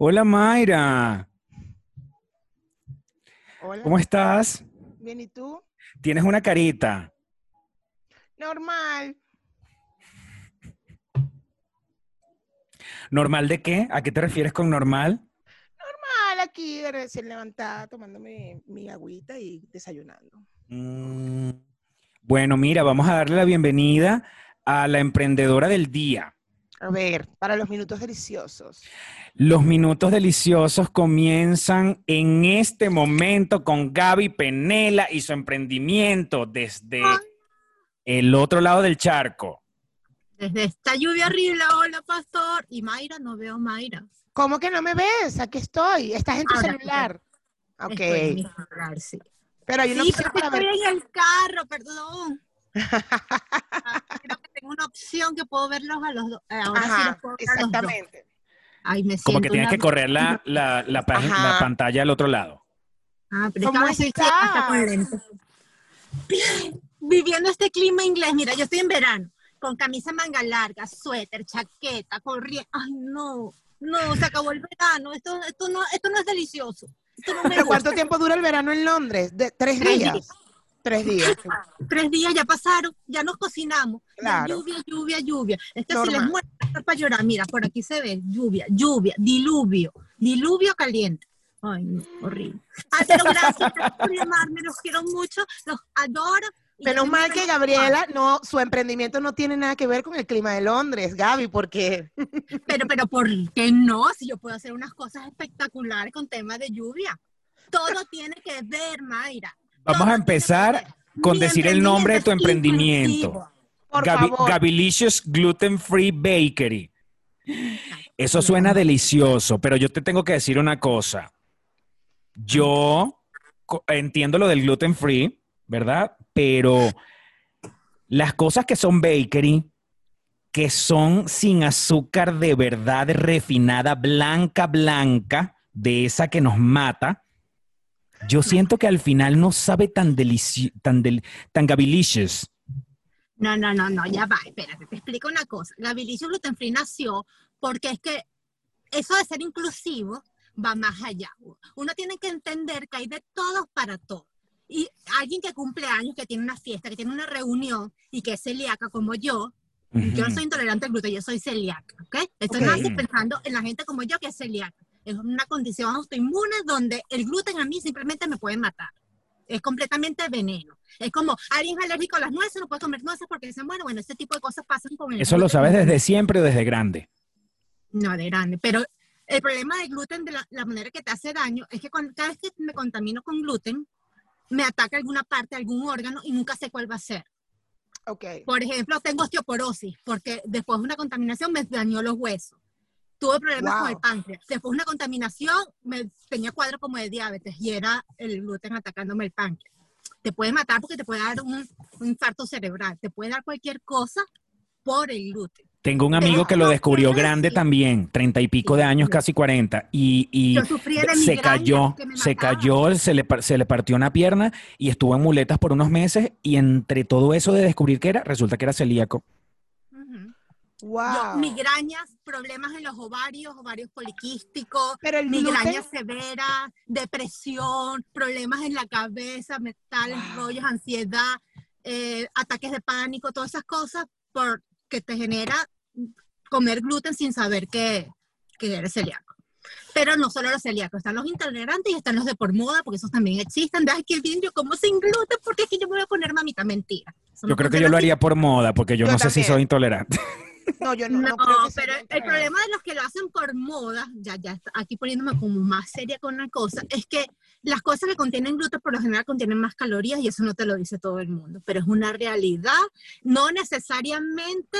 Hola Mayra, Hola. ¿cómo estás? Bien, ¿y tú? Tienes una carita. Normal. ¿Normal de qué? ¿A qué te refieres con normal? Normal aquí, recién levantada, tomándome mi agüita y desayunando. Mm, Bueno, mira, vamos a darle la bienvenida a la emprendedora del día. A ver, para los minutos deliciosos. Los minutos deliciosos comienzan en este momento con Gaby Penela y su emprendimiento desde el otro lado del charco. Desde esta lluvia horrible, hola pastor. Y Mayra, no veo Mayra. ¿Cómo que no me ves? Aquí estoy. Estás en tu Ahora, celular. Ok. Estoy en mi celular, sí. Pero hay una Sí, opción estoy en el carro, perdón. Ah, Creo que tengo una opción que puedo verlos a los dos. Eh, Ahora sí los puedo ver a los dos. exactamente. Ay, me siento Como que tienes una- que correr la, la- la pantalla al otro lado. Ah, pero es que ¿Cómo estoy sí, hasta Viviendo este clima inglés, mira, yo estoy en verano, con camisa manga larga, suéter, chaqueta, corriendo. Ay, no, no, se acabó el verano. Esto, esto, no, esto no es delicioso. No ¿Pero cuánto tiempo dura el verano en Londres? De, ¿Tres Tres días? días. Tres días. Tres días ya pasaron, ya nos cocinamos. Claro. lluvia, lluvia, lluvia. Es que si les Normal. está para llorar, mira, por aquí se ve lluvia, lluvia, diluvio, diluvio caliente. Ay, horrible. Ay, pero gracias por llamarme, los quiero mucho, los adoro. Menos mal que Gabriela, no, su emprendimiento no tiene nada que ver con el clima de Londres, Gaby, porque. Pero, pero, ¿por qué no? Si yo puedo hacer unas cosas espectaculares con temas de lluvia. Todo tiene que ver, Mayra. Vamos Todo a empezar con Mi decir el nombre de tu emprendimiento por Gabi- favor, Gabilicious Gluten Free Bakery. Eso suena delicioso, pero yo te tengo que decir una cosa. Yo entiendo lo del gluten free, ¿verdad? Pero las cosas que son bakery, que son sin azúcar de verdad refinada, blanca, blanca, de esa que nos mata, yo siento que al final no sabe tan delicioso, tan, del- tan gabilicious. No, no, no, no, ya va, espérate, te explico una cosa. Gabilicio Gluten Free nació porque es que eso de ser inclusivo va más allá. Uno tiene que entender que hay de todos para todos. Y alguien que cumple años, que tiene una fiesta, que tiene una reunión y que es celíaca como yo, yo no soy intolerante al gluten, yo soy celíaca, ¿ok? Estoy Ok. más pensando en la gente como yo que es celíaca. Es una condición autoinmune donde el gluten a mí simplemente me puede matar. Es completamente veneno. Es como alguien es alérgico a las nueces, no puede comer nueces porque dicen, bueno, bueno, ese tipo de cosas pasan con el Eso lo sabes desde siempre o desde grande. No, de grande. Pero el problema del gluten, de la, la manera que te hace daño, es que cuando, cada vez que me contamino con gluten, me ataca alguna parte, algún órgano y nunca sé cuál va a ser. ok. Por ejemplo, tengo osteoporosis porque después de una contaminación me dañó los huesos. Tuve problemas con el páncreas. Después de una contaminación me tenía cuadro como de diabetes y era el gluten atacándome el páncreas. Te puede matar porque te puede dar un, un infarto cerebral. Te puede dar cualquier cosa por el gluten. Tengo un amigo que lo descubrió grande también, treinta y pico de años, casi cuarenta, y, y se cayó, que se cayó, se le, par- se le partió una pierna y estuvo en muletas por unos meses y entre todo eso de descubrir qué era, resulta que era celíaco. Yo, Wow. migrañas, problemas en los ovarios, ovarios poliquísticos, Pero el migraña gluten, severa, depresión, problemas en la cabeza, mentales, Wow. rollos, ansiedad, eh, ataques de pánico, todas esas cosas porque te genera comer gluten sin saber que, que eres celíaco. Pero no solo los celíacos, están los intolerantes y están los de por moda, porque esos también existen. De, qué bien, yo como sin gluten, porque es que yo me voy a poner mamita, mentira. Yo creo que yo lo así. haría por moda, porque yo, Yo no sé si también. soy intolerante. no, yo no, No, no creo que pero el intolerante. problema de los que lo hacen por moda, ya, ya aquí poniéndome como más seria con una cosa, es que las cosas que contienen gluten por lo general contienen más calorías y eso no te lo dice todo el mundo, pero es una realidad, no necesariamente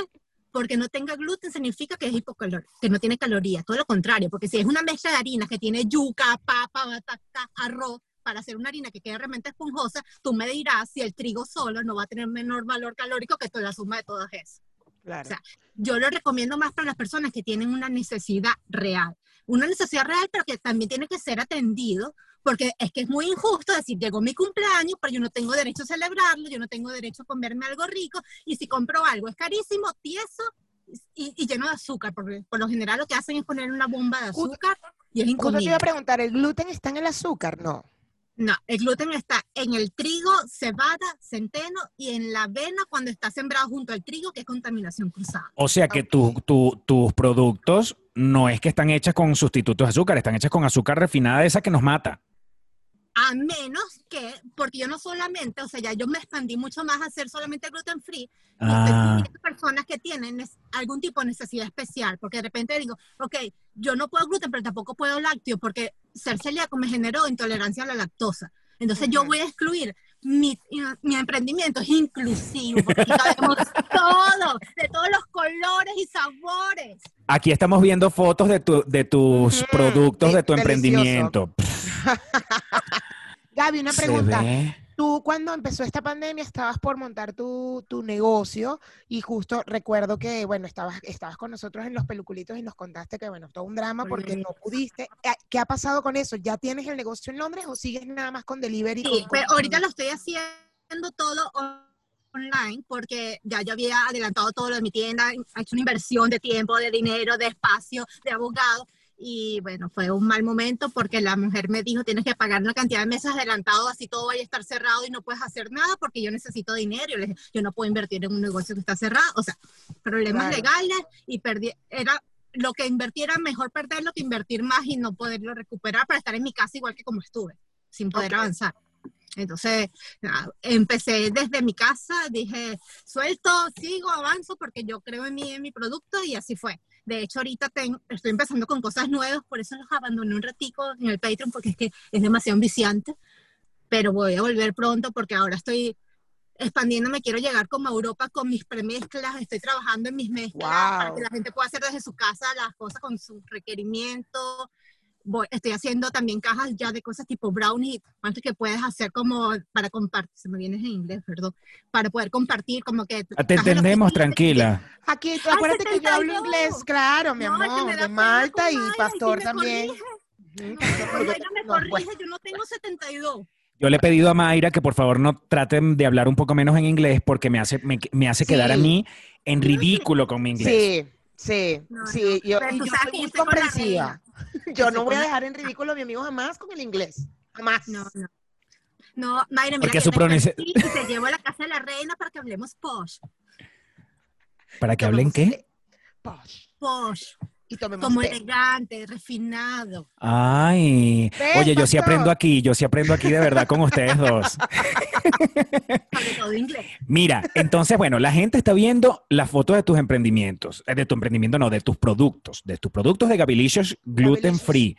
porque no tenga gluten significa que es hipocalórico, que no tiene calorías, todo lo contrario, porque si es una mezcla de harinas que tiene yuca, papa, batata, arroz, para hacer una harina que quede realmente esponjosa, tú me dirás si el trigo solo no va a tener menor valor calórico que toda la suma de todas esas. Claro. o sea, yo lo recomiendo más para las personas que tienen una necesidad real. Una necesidad real, pero que también tiene que ser atendido porque es que es muy injusto decir, llegó mi cumpleaños, pero yo no tengo derecho a celebrarlo, yo no tengo derecho a comerme algo rico, y si compro algo es carísimo, tieso y, y lleno de azúcar, porque por lo general lo que hacen es poner una bomba de Justo- azúcar y es Justo te iba incomible. a preguntar, ¿el gluten está en el azúcar? No. No, el gluten está en el trigo, cebada, centeno y en la avena cuando está sembrado junto al trigo, que es contaminación cruzada. O sea que tu- tu- tus productos no es que están hechas con sustitutos de azúcar, están hechas con azúcar refinada esa que nos mata. A menos que, porque yo no solamente, o sea, ya yo me expandí mucho más a hacer solamente gluten free, y Ah, siguiendo personas que tienen algún tipo de necesidad especial, porque de repente digo, ok, yo no puedo gluten, pero tampoco puedo lácteo, porque ser celíaco me generó intolerancia a la lactosa. Entonces yo Ujú. voy a excluir, mi, mi emprendimiento es inclusivo, porque aquí cabemos todo, de todos los colores y sabores. aquí estamos viendo fotos de, tu- de tus Ujú, productos, de tu delicioso. emprendimiento. Gaby, una pregunta. Tú cuando empezó esta pandemia estabas por montar tu, tu negocio y justo recuerdo que, bueno, estabas, estabas con nosotros en los peluculitos y nos contaste que, bueno, todo un drama porque no pudiste. Eh, ¿Qué ha pasado con eso? ¿Ya tienes el negocio en Londres o sigues nada más con delivery? Sí, con- pero con- ahorita lo estoy haciendo todo on- online porque ya yo había adelantado todo lo de mi tienda, he hecho una inversión de tiempo, de dinero, de espacio, de abogado. Y bueno, fue un mal momento porque la mujer me dijo, tienes que pagar una cantidad de meses adelantado, así todo vaya a estar cerrado y no puedes hacer nada porque yo necesito dinero. Yo dije, yo no puedo invertir en un negocio que está cerrado. O sea, problemas Claro. legales y perdí, era lo que invertí era mejor perderlo que invertir más y no poderlo recuperar para estar en mi casa igual que como estuve, sin poder Ok. avanzar. Entonces, nada, empecé desde mi casa, dije, suelto, sigo, avanzo, porque yo creo en mí, en mi producto, y así fue. De hecho, ahorita estoy empezando con cosas nuevas, por eso los abandoné un ratico en el Patreon, porque es que es demasiado viciante, pero voy a volver pronto porque ahora estoy expandiéndome, quiero llegar como a Europa con mis premezclas, estoy trabajando en mis mezclas para que la gente pueda hacer desde su casa las cosas con su requerimiento. Voy, estoy haciendo también cajas ya de cosas tipo brownie, antes que puedes hacer como para compartir, se me viene en inglés, perdón, para poder compartir como que... Te en la entendemos, tranquila. Aquí, tú acuérdate que yo hablo 72. inglés, claro, mi No, es que me amor, de Malta y Mayra, Pastor sí me también. corrige. No, yo- me pues. yo no tengo 72. Yo le he pedido a Mayra que por favor no traten de hablar un poco menos en inglés porque me hace, me, me hace quedar a Sí. mí en ridículo con mi inglés. Sí, sí, No, sí. no, Yo, y yo soy muy comprensiva. Yo no voy a dejar en ridículo a mi amigo jamás con el inglés. Jamás. No, no. No, Mayra, mira Porque que su pronuncia- y te llevo a la casa de la reina para que hablemos posh. ¿Para que hablen qué? Posh. Posh, Y tomemos como té. elegante, refinado. Ay, ¿Ves, oye, yo sí aprendo aquí, yo sí aprendo aquí de verdad con ustedes dos. Sobre todo inglés. Mira, entonces, bueno, la gente está viendo las fotos de tus emprendimientos, eh, de tu emprendimiento, no, de tus productos, de tus productos de Gabilicious Gluten Gabilicious. Free.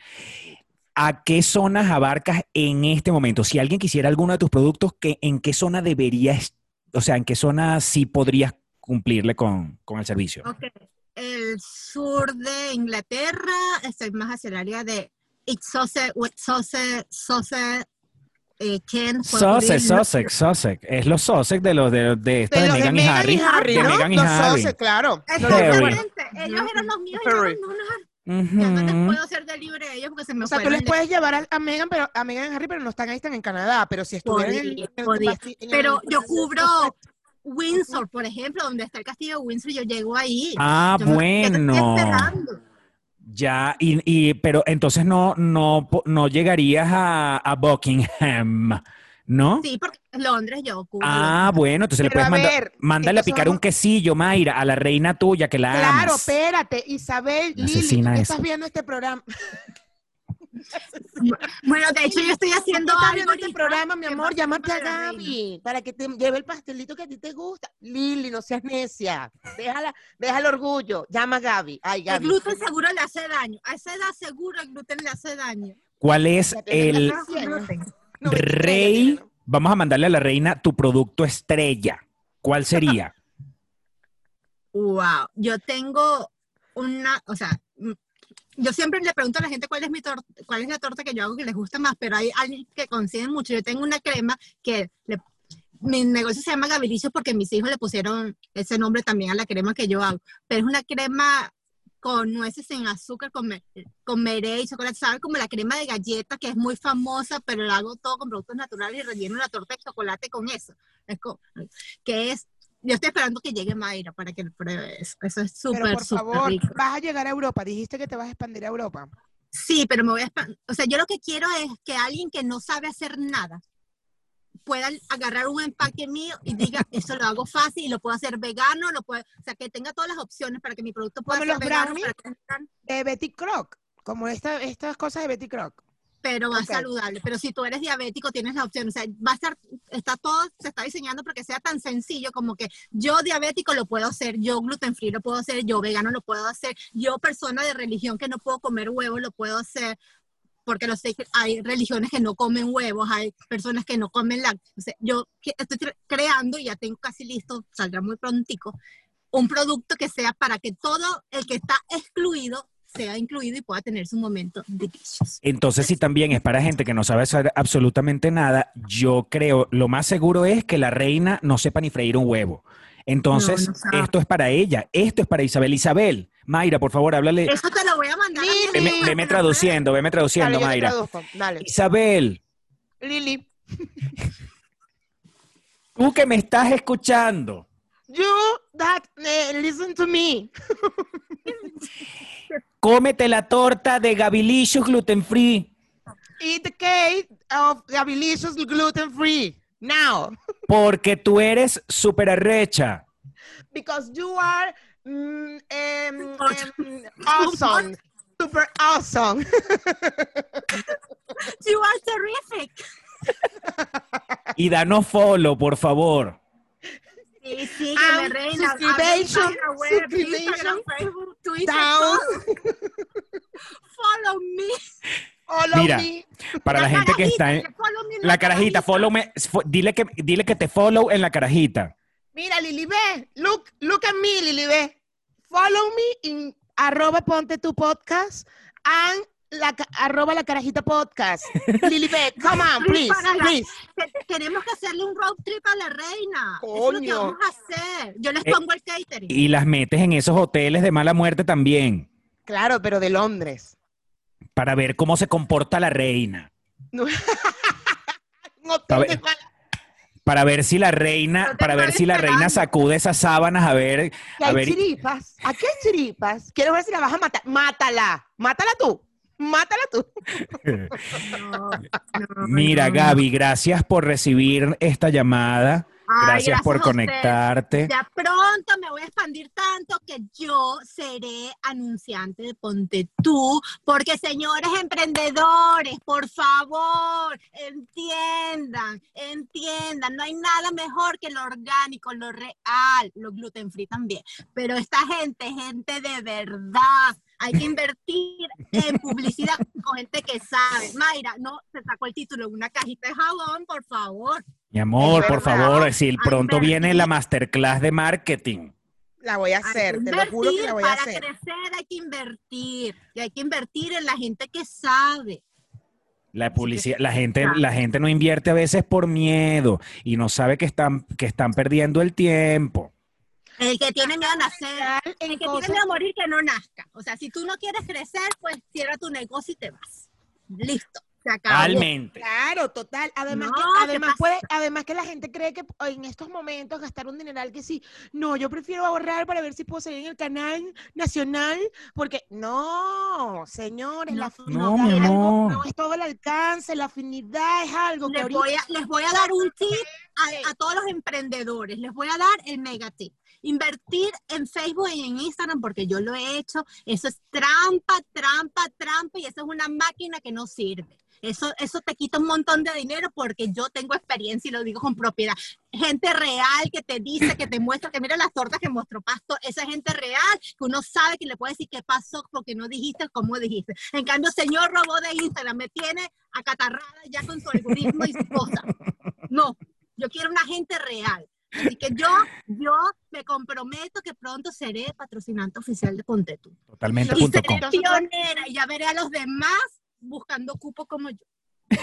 ¿A qué zonas abarcas en este momento? Si alguien quisiera alguno de tus productos, ¿qué, ¿en qué zona deberías, o sea, en qué zona sí podrías cumplirle con, con el servicio? Ok. El sur de Inglaterra, estoy más hacia el área de Ixose, Wetsose, Sose, eh, Kent. Sussex. Sussex, Sussex. Es los Sussex de los de, de, esta De de, de Meghan y Harry. y Harry, de ¿no? Meghan y Los Harry. Sussex, claro. Exactamente. Ellos eran los míos y ya no, no, no, ya no les puedo hacer delivery a ellos porque se me O sea, tú les de- puedes llevar a, a Megan, pero a Megan y Harry, pero no están ahí, están en Canadá. Pero si estuvieran en, Podía, en el podía. basti- en el- Pero yo cubro Windsor, por ejemplo, donde está el castillo de Windsor, yo llego ahí. Ah, Yo bueno. Ya, y, y- pero entonces no, no, no llegarías a, a Buckingham, ¿no? Sí, porque en Londres yo cubro. Ah, bueno, entonces le puedes a mandar, ver, mándale a picar un quesillo, Mayra, a la reina tuya que la Claro, amas. espérate, Isabel, Lili, tú que estás viendo este programa. Bueno, de hecho yo estoy haciendo algo viendo este programa, mi amor, llámate a. Gaby para que te lleve el pastelito que a ti te gusta. Lili, no seas necia. Déjala, deja el orgullo. Llama a Gaby. Ay, El gluten seguro le hace daño. A esa edad seguro el gluten le hace daño. ¿Cuál es el rey? Vamos a mandarle a la reina tu producto estrella. ¿Cuál sería? Wow, yo tengo una, o sea, yo siempre le pregunto a la gente cuál es mi torta, cuál es la torta que yo hago que les gusta más, pero hay alguien que consiguen mucho. Yo tengo una crema que le- mi negocio se llama Gabilicious porque mis hijos le pusieron ese nombre también a la crema que yo hago, pero es una crema con nueces sin azúcar, con, me- con meré y chocolate, ¿sabes? Como la crema de galleta que es muy famosa, pero la hago todo con productos naturales y relleno la torta de chocolate con eso. Es co- que es, yo estoy esperando que llegue Mayra para que pruebe eso. Eso es súper, por favor, rico. vas a llegar a Europa. Dijiste que te vas a expandir a Europa. Sí, pero me voy a... espan- O sea, yo lo que quiero es que alguien que no sabe hacer nada pueda agarrar un empaque mío y diga, eso lo hago fácil y lo puedo hacer vegano, lo puedo, o sea, que tenga todas las opciones para que mi producto pueda Como ser los vegano, brownies. para que De Betty Croc. Como esta, estas cosas de Betty Croc. Pero más Ok. saludable. Pero si tú eres diabético, tienes la opción. O sea, va a estar, está todo, se está diseñando porque sea tan sencillo como que yo diabético lo puedo hacer, yo gluten free lo puedo hacer, yo vegano lo puedo hacer, yo persona de religión que no puedo comer huevos lo puedo hacer. Porque lo sé que hay religiones que no comen huevos, hay personas que no comen lácteos. O sea, yo estoy cre- creando y ya tengo casi listo, saldrá muy prontico, un producto que sea para que todo el que está excluido sea incluido y pueda tener su momento delicious. Entonces, si también es para gente que no sabe hacer absolutamente nada, yo creo, lo más seguro es que la reina no sepa ni freír un huevo. Entonces, No, no sabe. esto es para ella, esto es para Isabel. Isabel, Mayra, por favor, háblale. Eso te lo voy a mandar. Lili. Veme, veme traduciendo, veme traduciendo, Dale, Mayra. Dale. Isabel, Lili, tú que me estás escuchando, you that eh, listen to me. cómete la torta de Gavilicious Gluten Free, Eat the cake of Gavilicious gluten free. Now. porque tú eres súper arrecha. Because you are mm, em, em, awesome. Super awesome. You are terrific. Y danos follow, por favor. Sí, sí, que Um, me reina. subscription, web, subscription, Facebook, Twitter, Down. Follow me. Follow Mira, me. Para la, gente que está en carajita, follow me en la carajita, follow me, fo- dile que, dile que te follow en la carajita. Mira, Lili B. Look, look at me, Lili B. Follow me in arroba ponte tu podcast and la, arroba la carajita podcast. Lili B, come on, please, Para please. Te- Tenemos que hacerle un road trip a la reina. Eso es lo que Coño. vamos a hacer. Yo les Eh, pongo el catering. Y las metes en esos hoteles de mala muerte también, Claro, pero de Londres. para ver cómo se comporta la reina. No. Un A hotel ver. de mal- Para ver si la reina, No para ver si la reina sacude esas sábanas, a ver, que a hay ver. chiripas. Aquí hay chiripas. Quiero ver si la vas a matar. Mátala. Mátala tú. Mátala tú. No, no, Mira. Gaby, gracias por recibir esta llamada. Ay, Gracias por conectarte. Ya pronto me voy a expandir tanto que yo seré anunciante de Ponte Tú, porque señores emprendedores, por favor, entiendan, entiendan, no hay nada mejor que lo orgánico, lo real, lo gluten free también, pero esta gente, gente de verdad, hay que invertir en publicidad con gente que sabe. Mayra, no, se sacó el título en una cajita de jabón, por favor. Mi amor, por favor, si pronto invertir. viene la masterclass de marketing. La voy a hacer. Te lo juro que la voy a para hacer. crecer hay que invertir. Y hay que invertir en la gente que sabe. La publicidad, la gente, la gente no invierte a veces por miedo y no sabe que están, que están perdiendo el tiempo. El que tiene miedo a nacer. El que cosas- tiene miedo a morir, que no nazca. O sea, si tú no quieres crecer, pues cierra tu negocio y te vas. Listo. Se acabó. Totalmente. Claro, total. Además, No, que, ¿qué además, puede, además que la gente cree que en estos momentos gastar un dineral que sí, no, yo prefiero ahorrar para ver si puedo salir en el canal nacional, porque no, señores, la No, afinidad no, mi algo- no es todo el alcance, la afinidad es algo que Les ahorita voy, a, les voy a dar un tip a, a todos los emprendedores. Les voy a dar el mega tip. Invertir en Facebook y en Instagram, porque yo lo he hecho. Eso es trampa, trampa, trampa, y eso es una máquina que no sirve. Eso, eso te quita un montón de dinero porque yo tengo experiencia y lo digo con propiedad. Gente real que te dice, que te muestra, que mira las tortas que mostró Pasto, esa gente real que uno sabe que le puede decir qué pasó porque no dijiste cómo dijiste. En cambio, señor robot de Instagram me tiene acatarrada ya con su algoritmo y su cosa. No, yo quiero una gente real. Así que yo, yo me comprometo que pronto seré patrocinante oficial de Ponte Tú. Y seré pionera y ya veré a los demás buscando cupo como yo.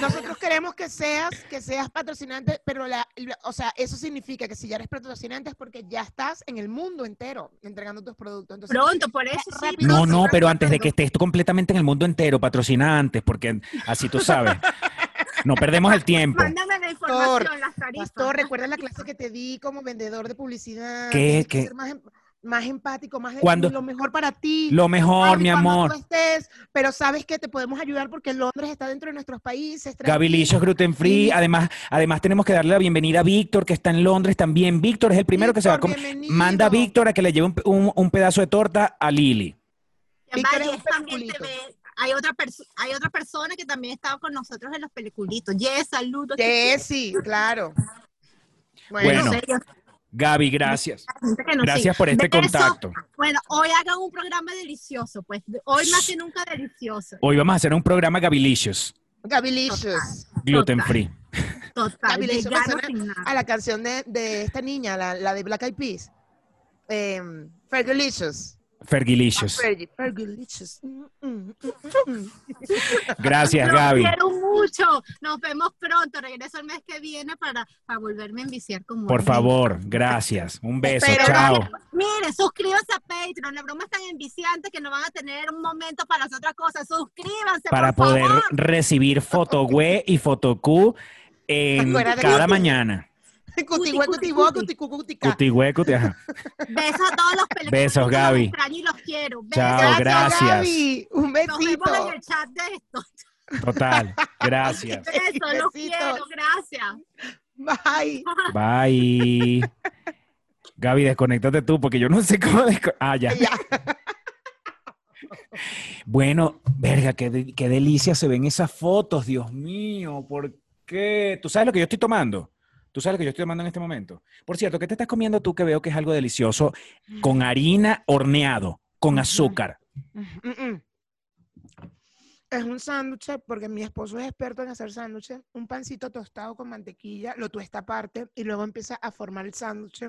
Nosotros queremos que seas, que seas patrocinante, pero la, la- o sea, eso significa que si ya eres patrocinante es porque ya estás en el mundo entero entregando tus productos. Entonces, Pronto, por eso sí. rápido. No, no, pero antes de que estés tú completamente en el mundo entero, patrocinantes, porque así tú sabes. No perdemos el tiempo. Mándame la información, las tarifas. Pastor, recuerda la clase que te di como vendedor de publicidad. ¿Qué? ¿Qué? ser más, em- más empático, más de Cuando- lo mejor para ti. Lo mejor, Ay, mi amor. tú estés, pero sabes que te podemos ayudar porque Londres está dentro de nuestros países. Gabilicious Gluten Free. Sí. Además, además tenemos que darle la bienvenida a Víctor, que está en Londres también. Víctor es el primero que se va a Víctor, comer. bienvenido. Manda a Víctor a que le lleve un, un- un pedazo de torta a Lili. Víctor es y un también peliculito. TV. Hay otra, hay otra persona que también estaba con nosotros en los peliculitos. Yes, saludos. Jessy, claro. Bueno, Bueno. Gaby, gracias. Gracias sigue. por este Beso. contacto. Bueno, hoy hagan un programa delicioso, pues. Hoy más que nunca delicioso. Hoy vamos a hacer un programa Gabilicious, Gabilicious. gluten Total. free. Total. A la canción de, de esta niña, la, la de Black Eyed Peas. Eh, Fergalicious. Fergilicious. Fergie- Fergalicious. Mm, mm, mm. Gracias, Gaby. quiero mucho. Nos vemos pronto. Regreso el mes que viene para, para volverme a enviciar como Por favor, gracias. Un beso, chao. Miren, suscríbanse a Patreon. La broma es tan enviciante que no van a tener un momento para las otras cosas. Suscríbanse, Para por poder favor. recibir fotogüe y fotocu en cada mañana. Cutigüe, cuti, cutigüe, cuti. cuticú, cutica. Cutigüe, cuti- ajá. Besos a todos los peluqueros. Besos, Gaby. Los extraño y los quiero. Besos. Chao, gracias. Gaby. Un Nos vemos besito. en el chat de esto. Total. Gracias. Besos, los quiero. Gracias. Bye. Bye. Gaby, desconéctate tú porque yo no sé cómo Ah, ya. Ya. Bueno, verga, qué, de- qué delicia se ven esas fotos, Dios mío. ¿Por qué? ¿Tú sabes lo que yo estoy tomando? ¿Tú sabes lo que yo estoy tomando en este momento? Por cierto, ¿qué te estás comiendo tú que veo que es algo delicioso con harina horneado, con azúcar? Mm, mm. Es un sándwich porque mi esposo es experto en hacer sándwiches. Un pancito tostado con mantequilla, lo tuesta aparte y luego empieza a formar el sándwich.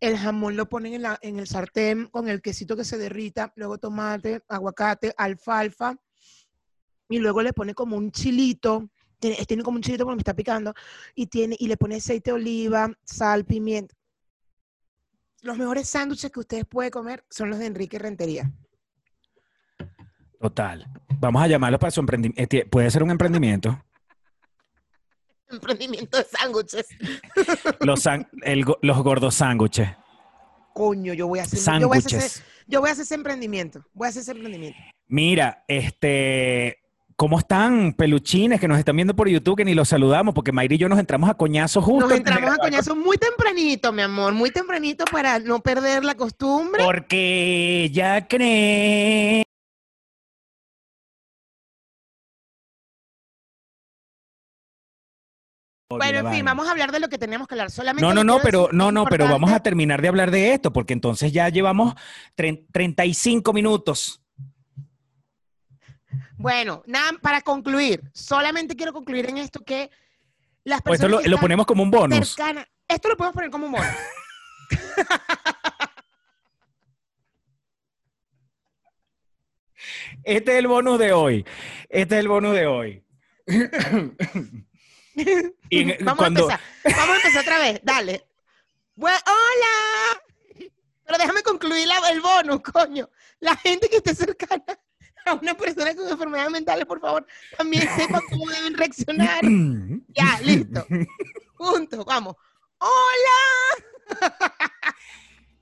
El jamón lo ponen en, la- en el sartén con el quesito que se derrita, luego tomate, aguacate, alfalfa y luego le pone como un chilito. Tiene, tiene como un chilito porque me está picando y, tiene, y le pone aceite de oliva, sal, pimienta. Los mejores sándwiches que ustedes pueden comer son los de Enrique Rentería. Total. Vamos a llamarlo para su emprendimiento. Puede ser un emprendimiento. Emprendimiento de sándwiches. Los, el los gordos sándwiches. Coño, yo voy a hacer, yo voy a hacer, Sándwiches. ese- yo voy a hacer ese emprendimiento. Voy a hacer ese emprendimiento. Mira, este, ¿cómo están peluchines que nos están viendo por YouTube que ni los saludamos? Porque Mayra y yo nos entramos a coñazos justo. Nos entramos a coñazo muy tempranito, mi amor, muy tempranito para no perder la costumbre. Porque ella cree. Bueno, en fin, vamos a hablar de lo que tenemos que hablar. Solamente No, no, no, pero no, no, pero vamos a terminar de hablar de esto, porque entonces ya llevamos tre- 35 minutos. Bueno, nada, para concluir, solamente quiero concluir en esto que las Pues esto personas lo, que lo ponemos como un bonus. cercanas, esto lo podemos poner como humor. Este es el bonus de hoy. Este es el bonus de hoy. Y vamos cuando- a empezar. Vamos a empezar otra vez. Dale. ¡Hola! Pero déjame concluir la- el bonus, coño. La gente que esté cercana a una persona con enfermedades mentales, por favor, también sepa cómo deben reaccionar. Ya, listo. Juntos, vamos. ¡Hola!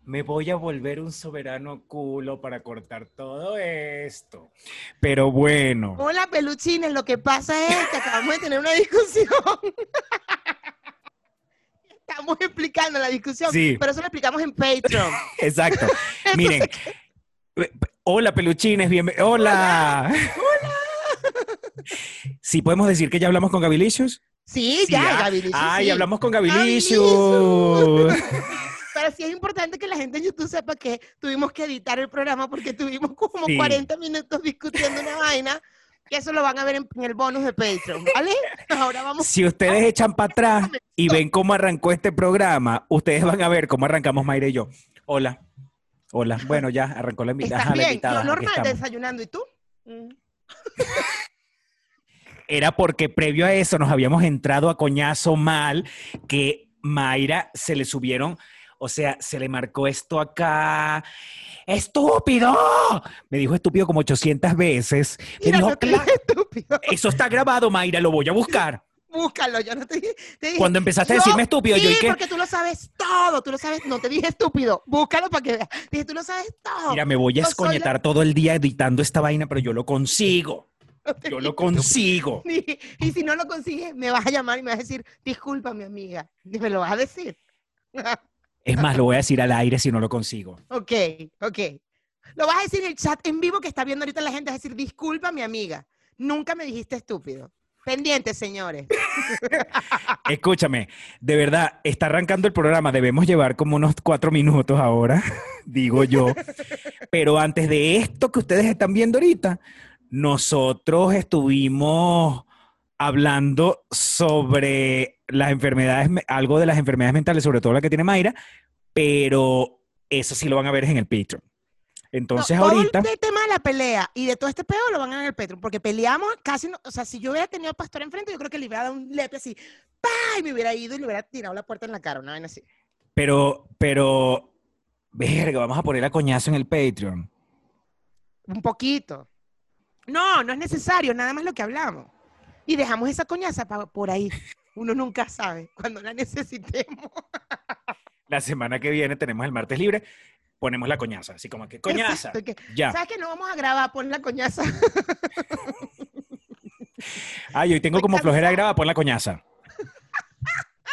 Me voy a volver un soberano culo para cortar todo esto. Pero bueno. Hola, peluchines. Lo que pasa es que acabamos de tener una discusión. Estamos explicando la discusión, Sí. pero eso lo explicamos en Patreon. Exacto. Miren. Hola, peluchines, bienvenidos. Hola. Sí, podemos decir que ya hablamos con Gabilicious. Sí, Sí, ya. Gabilicious, Ay, sí. hablamos con. Gabilicious. Pero sí es importante que la gente en YouTube sepa que tuvimos que editar el programa porque tuvimos como Sí. 40 minutos discutiendo una vaina. Y eso lo van a ver en, en el bonus de Patreon, ¿vale? Ahora vamos. Si ustedes echan para atrás y ven cómo arrancó este programa, ustedes van a ver cómo arrancamos Mayra y yo. Hola. Hola. Bueno, ya arrancó la invitada. ¿Estás Ajá, la bien? invitada, aquí normal, desayunando. ¿Y tú? Mm. era porque previo a eso nos habíamos entrado a coñazo mal que Mayra se le subieron, o sea, se le marcó esto acá. ¡Estúpido! Me dijo estúpido como 800 veces. Me Mira, dijo, no te "Cla- dije estúpido. eso está grabado, Mayra, lo voy a buscar. Búscalo, yo no te dije. te dije, Cuando empezaste a yo- decirme estúpido, yo sí, dije, porque tú lo sabes todo, tú lo sabes, no te dije estúpido, búscalo para que veas. Dije, tú lo sabes todo. mira, me voy a yo soy la- escoñetar todo el día editando esta vaina, pero yo lo consigo. No Yo dije lo consigo. Y, y si no lo consigues, me vas a llamar y me vas a decir, disculpa, mi amiga. Y me lo vas a decir. Es más, lo voy a decir al aire si no lo consigo. ok, ok. Lo vas a decir en el chat en vivo que está viendo ahorita la gente, a decir, disculpa, mi amiga. Nunca me dijiste estúpido. Pendientes, señores. Escúchame, de verdad, está arrancando el programa. Debemos llevar como unos cuatro minutos ahora, digo yo. Pero antes de esto que ustedes están viendo ahorita, nosotros estuvimos hablando sobre las enfermedades, me- algo de las enfermedades mentales, sobre todo la que tiene Mayra, pero eso sí lo van a ver en el Patreon. Entonces No, todo ahorita, el tema de la pelea y de todo este pedo lo van a en el Petro, porque peleamos casi, no- o sea, si yo hubiera tenido al pastor enfrente, yo creo que le hubiera dado un lepe así, ¡pah! y me hubiera ido y le hubiera tirado la puerta en la cara, una vaina así. pero, pero, verga, vamos a poner a coñazo en el Patreon. Un poquito. No, no es necesario, nada más lo que hablamos. Y dejamos esa coñaza pa- por ahí. Uno nunca sabe cuando la necesitemos. La semana que viene tenemos el martes libre, ponemos la coñaza, así como que coñaza, Exacto, que- ya. ¿Sabes que no vamos a grabar? Pon la coñaza. Ay, hoy tengo Estoy como flojera de grabar, pon la coñaza.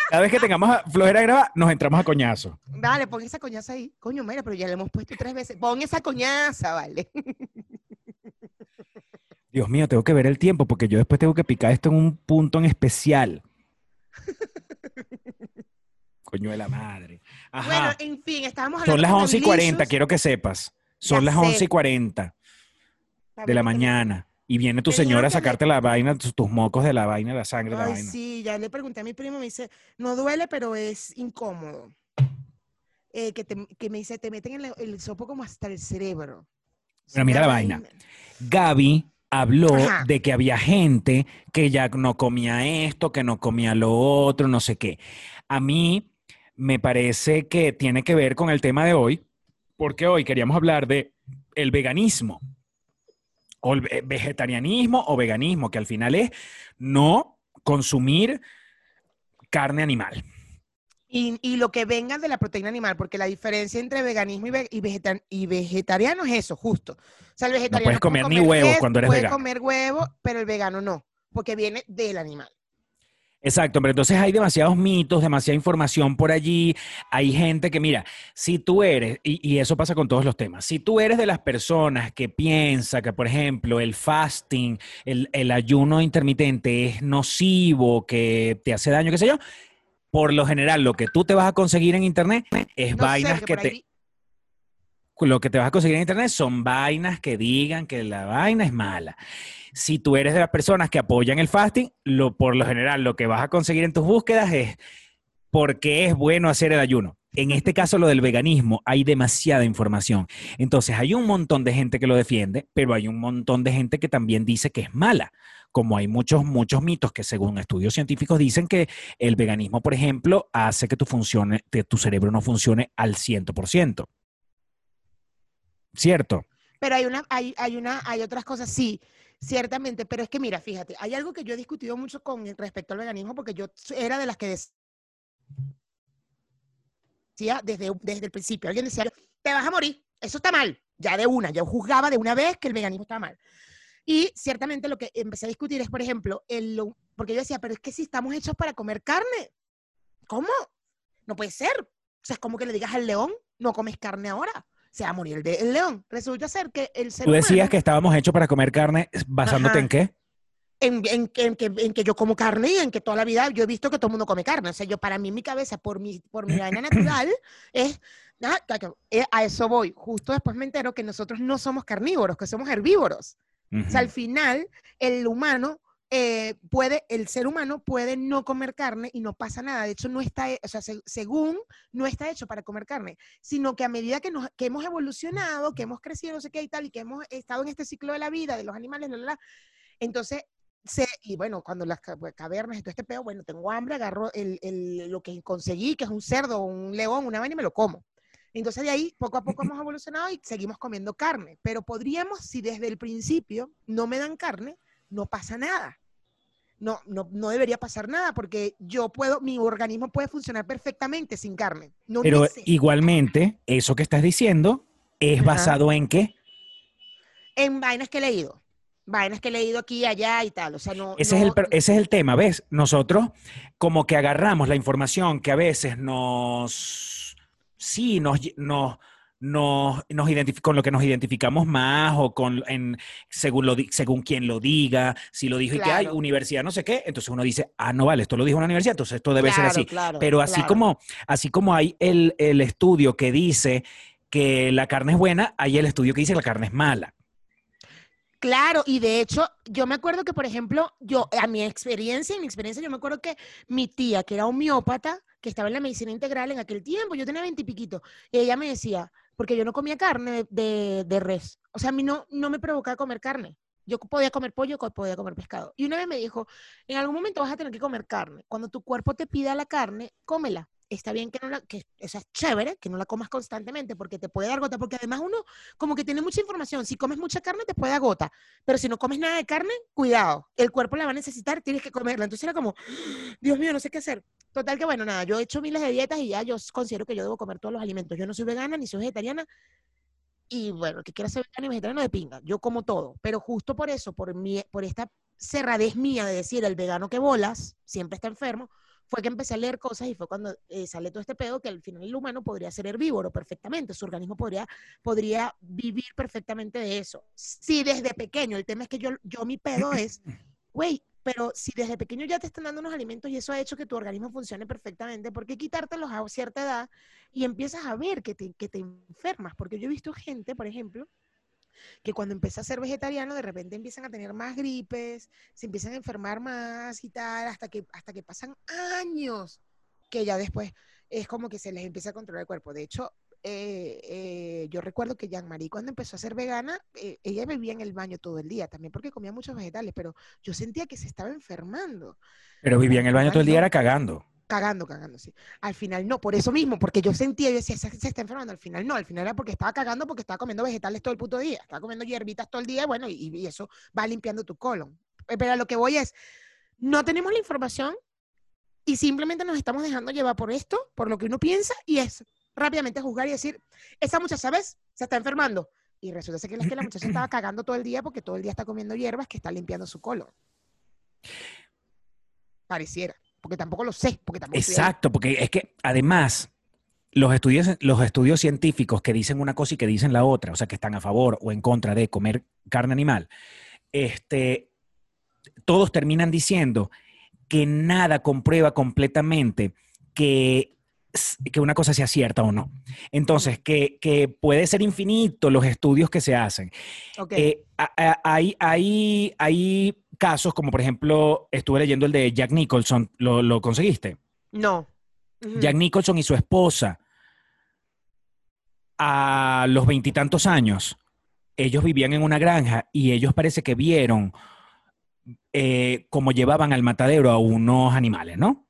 Cada vez que tengamos a- flojera de grabar, nos entramos a coñazo. Dale, pon esa coñaza ahí. Coño, mira, pero ya le hemos puesto tres veces. Pon esa coñaza, vale. Dios mío, tengo que ver el tiempo porque yo después tengo que picar esto en un punto en especial. Coño de la madre. Ajá. Bueno, en fin, estábamos hablando Son las con 11 y 40, Delicious. quiero que sepas. Son Ya las sé. 11 y 40 de la mañana. Y viene tu señora a sacarte la vaina, tus, tus mocos de la vaina, la sangre de la Ay, vaina. sí, ya le pregunté a mi primo, me dice, no duele, pero es incómodo. Eh, que, te- que me dice, te meten el, el sopo como hasta el cerebro. Pero mira la vaina. Gaby habló Ajá. de que había gente que ya no comía esto, que no comía lo otro, no sé qué. A mí me parece que tiene que ver con el tema de hoy, porque hoy queríamos hablar de el veganismo o el ve- vegetarianismo o veganismo, que al final es no consumir carne animal. Y, y lo que venga de la proteína animal, porque la diferencia entre veganismo y, ve- y, vegeta- y vegetariano es eso, justo. O sea, el vegetariano puedes puede comer ni huevos cuando eres puede vegano. comer huevo, pero el vegano no, porque viene del animal. Exacto, pero entonces hay demasiados mitos, demasiada información por allí. Hay gente que, mira, si tú eres, y, y eso pasa con todos los temas, si tú eres de las personas que piensa que, por ejemplo, el fasting, el, el ayuno intermitente es nocivo, que te hace daño, qué sé yo, por lo general lo que tú te vas a conseguir en internet es No sé, vainas que que por ahí te... Lo que te vas a conseguir en internet son vainas que digan que la vaina es mala. Si tú eres de las personas que apoyan el fasting, por lo general lo que vas a conseguir en tus búsquedas es por qué es bueno hacer el ayuno. En este caso, lo del veganismo, hay demasiada información. Entonces, hay un montón de gente que lo defiende, pero hay un montón de gente que también dice que es mala. Como hay muchos, muchos mitos que según estudios científicos dicen que el veganismo, por ejemplo, hace que tu, que tu cerebro no funcione al 100%. ¿Cierto? Pero hay una, hay, hay una, hay otras cosas, sí, ciertamente, pero es que mira, fíjate, hay algo que yo he discutido mucho con respecto al veganismo, porque yo era de las que decía desde, desde el principio, alguien decía, te vas a morir, eso está mal, ya de una, yo juzgaba de una vez que el veganismo está mal. Y ciertamente lo que empecé a discutir es, por ejemplo, el, porque yo decía, pero es que si estamos hechos para comer carne, ¿cómo? No puede ser. O sea, es como que le digas al león, no comes carne ahora se va a morir el, el león. Resulta ser que el ser Tú decías humano, que estábamos hechos para comer carne basándote Ajá. en qué? en, en que- en que, en que yo como carne y en que toda la vida yo he visto que todo el mundo come carne. O sea, yo para mí mi cabeza, por mi, por mi vaina natural, es, ah, eh, a eso voy. Justo después me entero que nosotros no somos carnívoros, que somos herbívoros. O sea, al final, el humano eh, puede, el ser humano puede no comer carne y no pasa nada. De hecho, no está, o sea, se- según no está hecho para comer carne, sino que a medida que, nos, que hemos evolucionado, que hemos crecido, no sé qué y tal, y que hemos estado en este ciclo de la vida de los animales, la, la, la, entonces se- y bueno, cuando las pues, cavernas y todo este pedo, bueno, tengo hambre, agarro el, el- lo que conseguí, que es un cerdo, un león, una vaina y me lo como. Entonces de ahí, poco a poco hemos evolucionado y seguimos comiendo carne. Pero podríamos, si desde el principio no me dan carne, no pasa nada. No, no, no debería pasar nada porque yo puedo, mi organismo puede funcionar perfectamente sin carne. No Pero necesito igualmente, eso que estás diciendo es Ajá. basado en qué? en vainas que he leído. Vainas que he leído aquí y allá y tal. O sea, no. Ese, es el, ese es el tema, ¿ves? Nosotros como que agarramos la información que a veces nos, sí, nos, nos, nos con lo que nos identificamos más o con, en, según, lo, según quien lo diga, si lo dijo y que hay universidad no sé qué, entonces uno dice, ah, no vale, esto lo dijo una universidad, entonces esto debe ser así. claro, Pero así como, así como hay el, el estudio que dice que la carne es buena, hay el estudio que dice que la carne es mala. Claro, y de hecho, yo me acuerdo que, por ejemplo, yo, a mi experiencia, en mi experiencia, yo me acuerdo que mi tía, que era homeópata, que estaba en la medicina integral en aquel tiempo, yo tenía veintipiquito, ella me decía, porque yo no comía carne de, de res, o sea, a mí no, no me provocaba comer carne. Yo podía comer pollo, podía comer pescado. Y una vez me dijo, en algún momento vas a tener que comer carne. Cuando tu cuerpo te pida la carne, cómela. Está bien que no la, que eso es chévere, que no la comas constantemente porque te puede dar gota, porque además uno como que tiene mucha información. Si comes mucha carne, te puede dar gota. Pero si no comes nada de carne, cuidado. El cuerpo la va a necesitar, tienes que comerla. Entonces era como, Dios mío, no sé qué hacer. Total que bueno, nada, yo he hecho miles de dietas y ya yo considero que yo debo comer todos los alimentos. Yo no soy vegana ni soy vegetariana. Y bueno, que quiera ser vegano y vegetariano de pinga. Yo como todo. Pero justo por eso, por, mi, por esta cerradez mía de decir el vegano que bolas, siempre está enfermo, fue que empecé a leer cosas y fue cuando eh, sale todo este pedo que al final el humano podría ser herbívoro perfectamente, su organismo podría, podría vivir perfectamente de eso. Sí, desde pequeño, el tema es que yo, yo mi pedo es, güey, pero si desde pequeño ya te están dando unos alimentos y eso ha hecho que tu organismo funcione perfectamente, ¿por qué quitártelos a cierta edad y empiezas a ver que te, que te enfermas? Porque yo he visto gente, por ejemplo, que cuando empieza a ser vegetariano, de repente empiezan a tener más gripes, se empiezan a enfermar más y tal, hasta que, hasta que pasan años, que ya después es como que se les empieza a controlar el cuerpo. De hecho, eh, eh, yo recuerdo que Jean-Marie cuando empezó a ser vegana, eh, ella bebía en el baño todo el día, también porque comía muchos vegetales, pero yo sentía que se estaba enfermando. Pero vivía en el baño todo el día, era cagando. Cagando, cagando, sí. Al final no, por eso mismo, porque yo sentía, yo decía, se, se está enfermando. Al final no, al final era porque estaba cagando, porque estaba comiendo vegetales todo el puto día. Estaba comiendo hierbitas todo el día, bueno, y, y eso va limpiando tu colon. Eh, Pero a lo que voy es, no tenemos la información y simplemente nos estamos dejando llevar por esto, por lo que uno piensa, y es rápidamente juzgar y decir, esa muchacha, ¿ves? Se está enfermando. Y resulta ser que la, que la muchacha estaba cagando todo el día porque todo el día está comiendo hierbas que está limpiando su colon. Pareciera, porque tampoco lo sé, porque tampoco. Exacto, porque es que además los estudios, los estudios científicos que dicen una cosa y que dicen la otra, o sea, que están a favor o en contra de comer carne animal, este, todos terminan diciendo que nada comprueba completamente que, que una cosa sea cierta o no. Entonces, que, que puede ser infinito los estudios que se hacen. Ok. Eh, hay casos como, por ejemplo, estuve leyendo el de Jack Nicholson, ¿lo, lo conseguiste? No. Jack Nicholson y su esposa, a los veintitantos años, ellos vivían en una granja y ellos parece que vieron eh, cómo llevaban al matadero a unos animales, ¿no?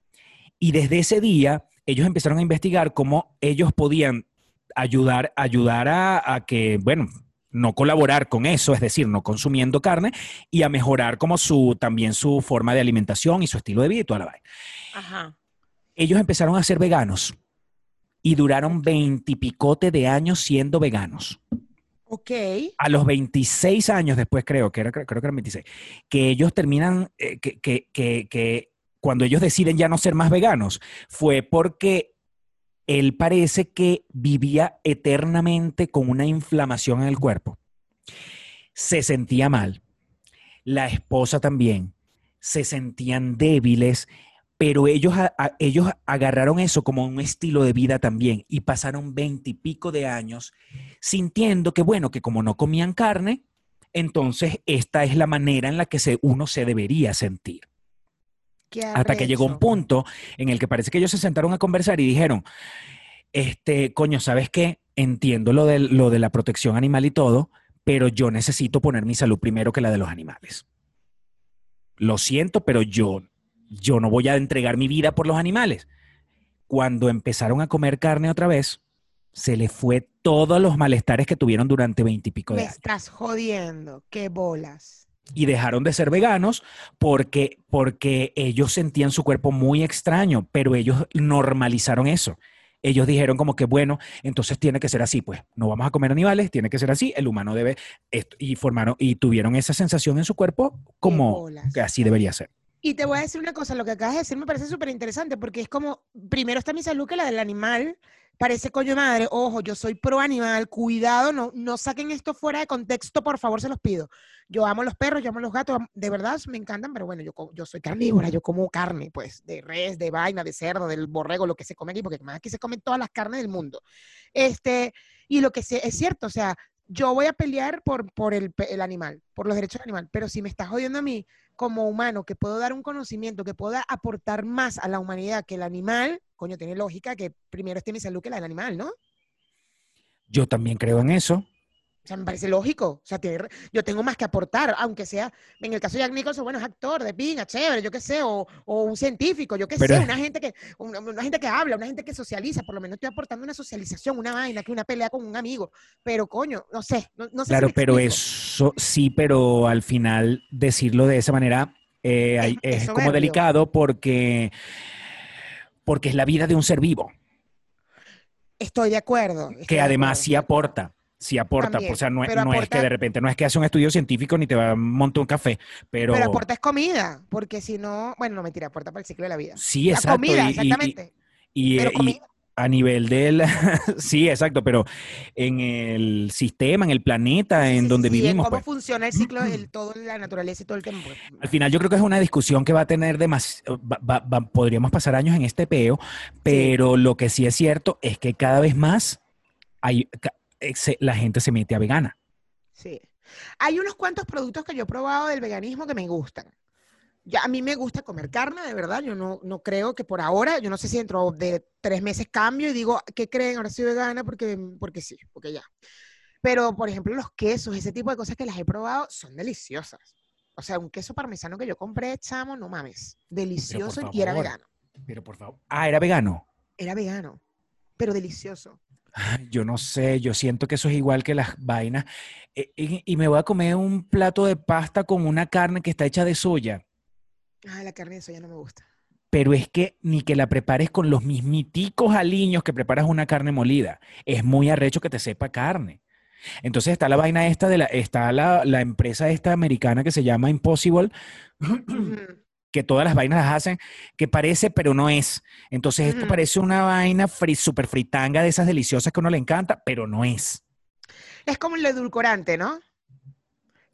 Y desde ese día, ellos empezaron a investigar cómo ellos podían ayudar, ayudar a, a que, bueno, no colaborar con eso, es decir, no consumiendo carne, y a mejorar como su, también su forma de alimentación y su estilo de vida y toda la vaina Ajá. ellos empezaron a ser veganos y duraron veintipicote de años siendo veganos. Ok. A los 26 años después, creo que era, creo que eran 26, que ellos terminan, eh, que, que- que- que cuando ellos deciden ya no ser más veganos, fue porque él parece que vivía eternamente con una inflamación en el cuerpo. Se sentía mal. La esposa también. Se sentían débiles, pero ellos, ellos agarraron eso como un estilo de vida también y pasaron veintipico de años sintiendo que, bueno, que como no comían carne, entonces esta es la manera en la que se, uno se debería sentir. Hasta que llegó un punto en el que parece que ellos se sentaron a conversar y dijeron, este, coño, ¿sabes qué? Entiendo lo de, lo de la protección animal y todo, pero yo necesito poner mi salud primero que la de los animales. lo siento, pero yo, yo no voy a entregar mi vida por los animales. Cuando empezaron a comer carne otra vez, se les fue todos los malestares que tuvieron durante veintipico de Me años. estás jodiendo. Qué bolas. Y dejaron de ser veganos porque, porque ellos sentían su cuerpo muy extraño, pero ellos normalizaron eso. Ellos dijeron como que, bueno, entonces tiene que ser así, pues no vamos a comer animales, tiene que ser así, el humano debe, esto, y formaron, y tuvieron esa sensación en su cuerpo como que así debería ser. Y te voy a decir una cosa, lo que acabas de decir me parece súper interesante porque es como, primero está mi salud que la del animal, parece coño madre, ojo, yo soy pro animal, cuidado, no, no saquen esto fuera de contexto, por favor, se los pido. Yo amo los perros, yo amo los gatos, de verdad me encantan, pero bueno, yo, yo soy carnívora, yo como carne, pues, de res, de vaina, de cerdo, del borrego, lo que se come aquí, porque más aquí se comen todas las carnes del mundo. Este, y lo que sé, es cierto, o sea, yo voy a pelear por, por el, el animal, por los derechos del animal, pero si me estás jodiendo a mí como humano, que puedo dar un conocimiento, que pueda aportar más a la humanidad que el animal, coño, tiene lógica que primero esté mi salud que la del animal, ¿no? Yo también creo en eso. Sea, me parece lógico. O sea, tiene yo tengo más que aportar, aunque sea, en el caso de Jack Nicholson, bueno, es actor de pinga, chévere, yo qué sé, o, o un científico, yo qué Pero sé, una gente que, una, una gente que habla, una gente que socializa, por lo menos estoy aportando una socialización, una vaina, que una pelea con un amigo. Pero coño, no sé, no, no sé si Claro, me pero eso sí, pero al final decirlo de esa manera eh, Es- es es como delicado porque, porque es la vida de un ser vivo. Estoy de acuerdo. estoy que de además acuerdo. sí aporta, sí aporta, También, o sea, no, no es que de repente, no es que hace un estudio científico ni te va a montar un café, pero, Pero aporta es comida, porque si no, bueno, no mentira, aporta para el ciclo de la vida. sí, La exacto. comida, y- exactamente. Y, pero y comida. a nivel del, sí, exacto, pero en el sistema, en el planeta, en Sí, donde sí, vivimos, cómo pues, funciona el ciclo, el, todo la naturaleza y todo el tiempo. pues. al final yo creo que es una discusión que va a tener demasiado, podríamos pasar años en este peo, pero lo que sí es cierto es que cada vez más hay, la gente se mete a vegana. Sí. Hay unos cuantos productos que yo he probado del veganismo que me gustan. Ya, a mí me gusta comer carne, de verdad. Yo no, no creo que por ahora, yo no sé si dentro de tres meses cambio y digo, ¿qué creen? Ahora soy vegana porque, porque sí, porque ya. Pero, por ejemplo, los quesos, ese tipo de cosas que las he probado son deliciosas. O sea, un queso parmesano que yo compré, chamo, no mames. Delicioso y era vegano. Pero por favor. Ah, era vegano. Era vegano, pero delicioso. Ay, Yo no sé, yo siento que eso es igual que las vainas. Eh, Y, y me voy a comer un plato de pasta con una carne que está hecha de soya. Ah, la carne de soya no me gusta. Pero es que ni que la prepares con los mismiticos aliños que preparas una carne molida. Es muy arrecho que te sepa carne. Entonces está la vaina esta de la, está la, la empresa esta americana que se llama Impossible. Que todas las vainas las hacen, que parece, pero no es. Entonces esto parece una vaina fri, super fritanga de esas deliciosas que a uno le encanta, pero no es. Es como el edulcorante, ¿no?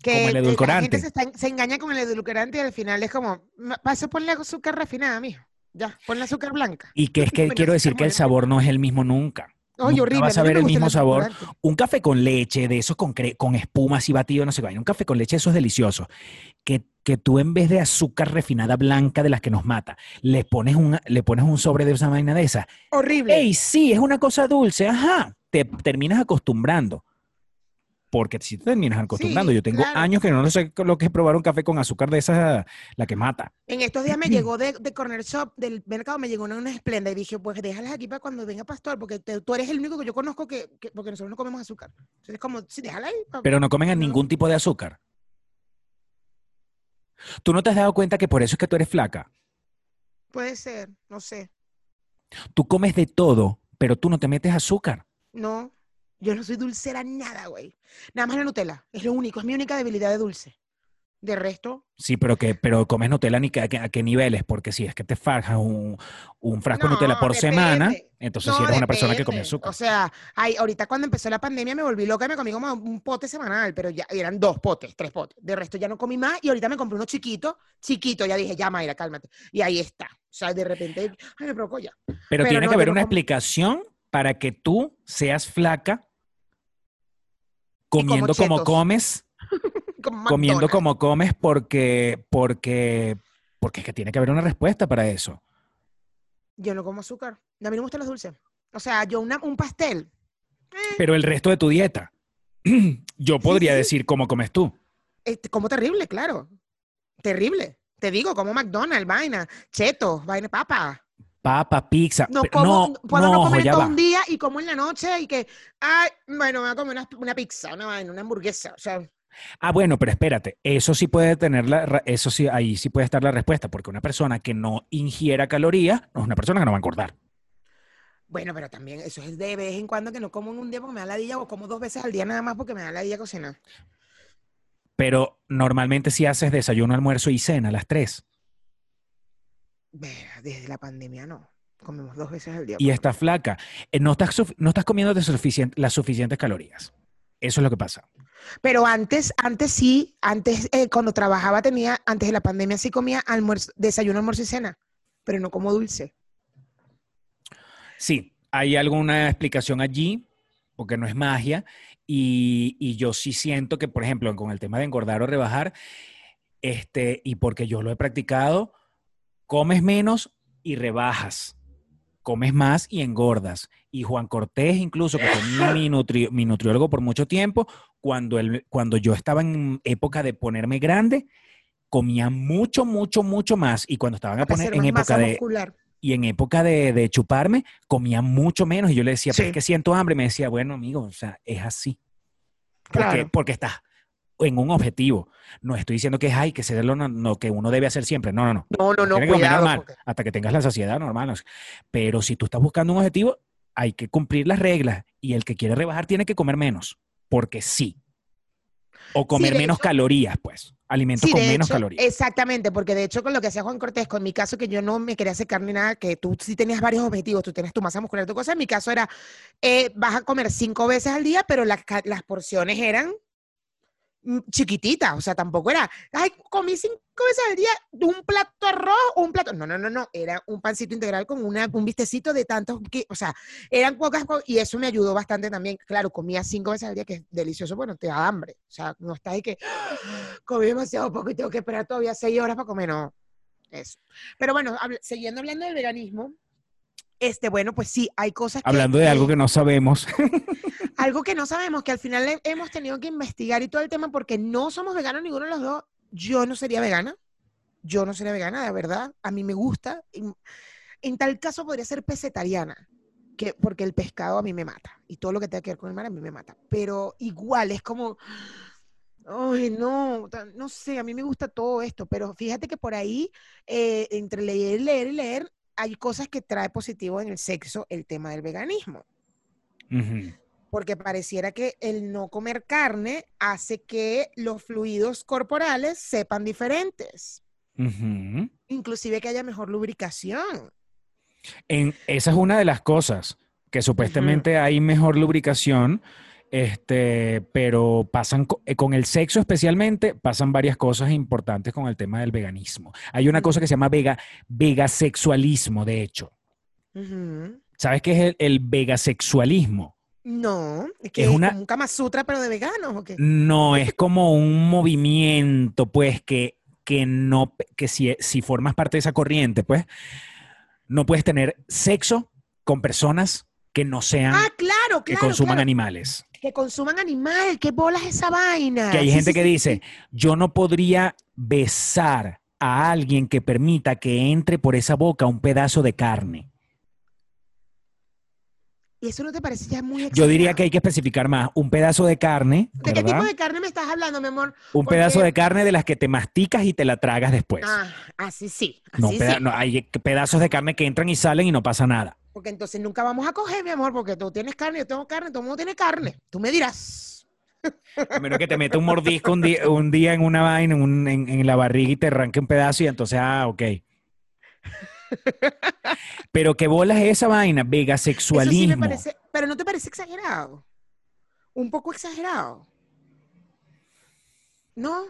Que Como el eh, La edulcorante. gente se, está- se engaña con el edulcorante y al final es como, "Ma- para eso ponle azúcar refinada, mijo. Ya, ponle azúcar blanca. Y que es que quiero decir que el sabor no es el mismo nunca. Oye, horrible. vas a ver el mismo sabor. Un café con leche, de esos con, con espuma así batido, no sé qué. Un café con leche, eso es delicioso. Que, que tú en vez de azúcar refinada blanca de las que nos mata, le pones un, le pones un sobre de esa vaina de esa. Horrible. ¡Ey, sí! Es una cosa dulce. Ajá. Te terminas acostumbrando. Porque si te terminas acostumbrando, Sí, yo tengo claro. años que no sé lo que es probar un café con azúcar de esa, la que mata. En estos días me llegó de, de Corner Shop, del mercado, me llegó una, una esplenda y dije, pues déjalas aquí para cuando venga Pastor, porque te- tú eres el único que yo conozco que, que- porque nosotros no comemos azúcar. Entonces es como, sí, déjala ahí. Pero no comen No. ningún tipo de azúcar. ¿Tú no te has dado cuenta que por eso es que tú eres flaca? Puede ser, no sé. Tú comes de todo, pero tú no te metes azúcar. No, yo no soy dulcera nada, güey. Nada más la Nutella, es lo único, es mi única debilidad de dulce. De resto, Sí, pero que pero comes Nutella ni que- a, qué, a qué niveles, porque si es que te farjas un, un frasco de Nutella por semana, entonces no, si eres una persona que come azúcar. O sea, ay, ahorita cuando empezó la pandemia me volví loca y me comí como un pote semanal, pero ya eran dos potes, tres potes. De resto ya no comí más y ahorita me compré uno chiquito, chiquito, ya dije, ya Mayra, cálmate. Y ahí está. O sea, de repente, ay, me provocó ya. pero, pero tiene no, que haber una explicación para que tú seas flaca comiendo como comes, Como comiendo como comes, porque, porque, porque es que tiene que haber una respuesta para eso. Yo no como azúcar. A mí no me gustan los dulces. O sea, yo una- un pastel. eh, Pero el resto de tu dieta, yo podría sí. decir cómo comes tú. este, como terrible, claro. Terrible, Te digo, como McDonald's, vaina, chetos, vaina, papa. Papa, pizza. No, pero como, no, puedo no, no, comer todo un día y como en la noche y que, ay, bueno, me voy a comer una, una pizza, una una hamburguesa. O sea, Ah, bueno, pero espérate, eso sí puede tener la, eso sí, ahí sí puede estar la respuesta, porque una persona que no ingiera calorías no es una persona que no va a engordar. bueno, pero también eso es de vez en cuando que no como en un día porque me da la día o como dos veces al día nada más porque me da la día cocinar. Pero normalmente si haces desayuno, almuerzo y cena a las tres Desde la pandemia no. Comemos dos veces al día. y estás flaca, eh, no estás, no estás las suficientes calorías. Eso es lo que pasa. Pero antes, antes sí, antes eh, cuando trabajaba tenía, antes de la pandemia sí comía almuerzo, desayuno, almuerzo y cena, pero no como dulce. Sí, hay alguna explicación allí, porque no es magia, y, y yo sí siento que, por ejemplo, con el tema de engordar o rebajar, este, y porque yo lo he practicado, comes menos y rebajas, comes más y engordas. Y Juan Cortés, incluso, que fue mi, nutri- mi nutriólogo por mucho tiempo, cuando, él, cuando yo estaba en época de ponerme grande, comía mucho, mucho, mucho más. Y cuando estaban a poner en época de, muscular. y en época de, de chuparme, comía mucho menos. Y yo le decía, pero Sí. es que siento hambre. Y me decía, bueno, amigo, o sea, es así. Porque, Claro. porque estás en un objetivo. No estoy diciendo que es ay, que ser lo no, no, que uno debe hacer siempre. No, no, no. No, no, no, que cuidado. normal, porque- hasta que tengas la saciedad normal. Pero si tú estás buscando un objetivo, hay que cumplir las reglas. Y el que quiere rebajar tiene que comer menos. Porque sí. O comer menos hecho- calorías, pues. Alimentos Sí, con menos hecho, calorías. Exactamente, porque de hecho con lo que hacía Juan Cortés, con mi caso que yo no me quería secar ni nada, que tú sí tenías varios objetivos, tú tienes tu masa muscular, tu cosa, en mi caso era, eh, vas a comer cinco veces al día, pero ca- las porciones eran mm, chiquititas, o sea, tampoco era, ay, comí cinco veces al día, un plato arroz, un plato, no, no, no, no, era un pancito integral con una, un vistecito de tantos, que, o sea, eran pocas cosas, y eso me ayudó bastante también, claro, comía cinco veces al día, que es delicioso, bueno, te da hambre, o sea, no está ahí que comí demasiado poco y tengo que esperar todavía seis horas para comer, no, eso. Pero bueno, habl- siguiendo hablando del veganismo, este, bueno, pues sí, hay cosas que... Hablando de algo que no sabemos. algo que no sabemos, que al final he- hemos tenido que investigar y todo el tema porque no somos veganos ninguno de los dos. Yo no sería vegana. Yo no sería vegana, de verdad. A mí me gusta. En, tal caso podría ser pesetariana, que, porque el pescado a mí me mata. Y todo lo que tenga que ver con el mar a mí me mata. Pero igual es como... Ay, no, no sé, a mí me gusta todo esto, pero fíjate que por ahí, eh, entre leer leer y leer, hay cosas que trae positivo en el sexo el tema del veganismo Ujú. Porque pareciera que el no comer carne hace que los fluidos corporales sepan diferentes, inclusive que haya mejor lubricación. En, esa es una de las cosas, que supuestamente hay mejor lubricación, este, pero pasan eh, con el sexo especialmente, pasan varias cosas importantes con el tema del veganismo. Hay una cosa que se llama vega, vegasexualismo, de hecho. ¿Sabes qué es el, el vegasexualismo? No, es que Es una- como un Kama Sutra, pero de veganos, ¿o qué? No, es como un movimiento, pues, que, que no, que si, si formas parte de esa corriente, pues, no puedes tener sexo con personas que no sean, Ah, claro, que consuman claro, animales. que consuman animal, qué bolas esa vaina. Que hay Sí, gente sí, que sí, dice, yo no podría besar a alguien que permita que entre por esa boca un pedazo de carne. ¿Y eso no te parece ya muy Yo diría que hay que especificar más, un pedazo de carne, ¿De qué tipo de carne me estás hablando, mi amor? Un porque- pedazo de carne de las que te masticas y te la tragas después. Ah, así sí. No, sí. no, hay pedazos de carne que entran y salen y no pasa nada. Porque entonces nunca vamos a coger, mi amor, porque tú tienes carne, yo tengo carne, todo el mundo tiene carne. Tú me dirás. A menos que te meta un mordisco un día, un día en una vaina, en, un- en- en la barriga y te arranque un pedazo y entonces, ah, ok. Pero qué bolas es esa vaina, Eso sí vegasexualismo. me parece, pero ¿no te parece exagerado? Un poco exagerado. ¿No?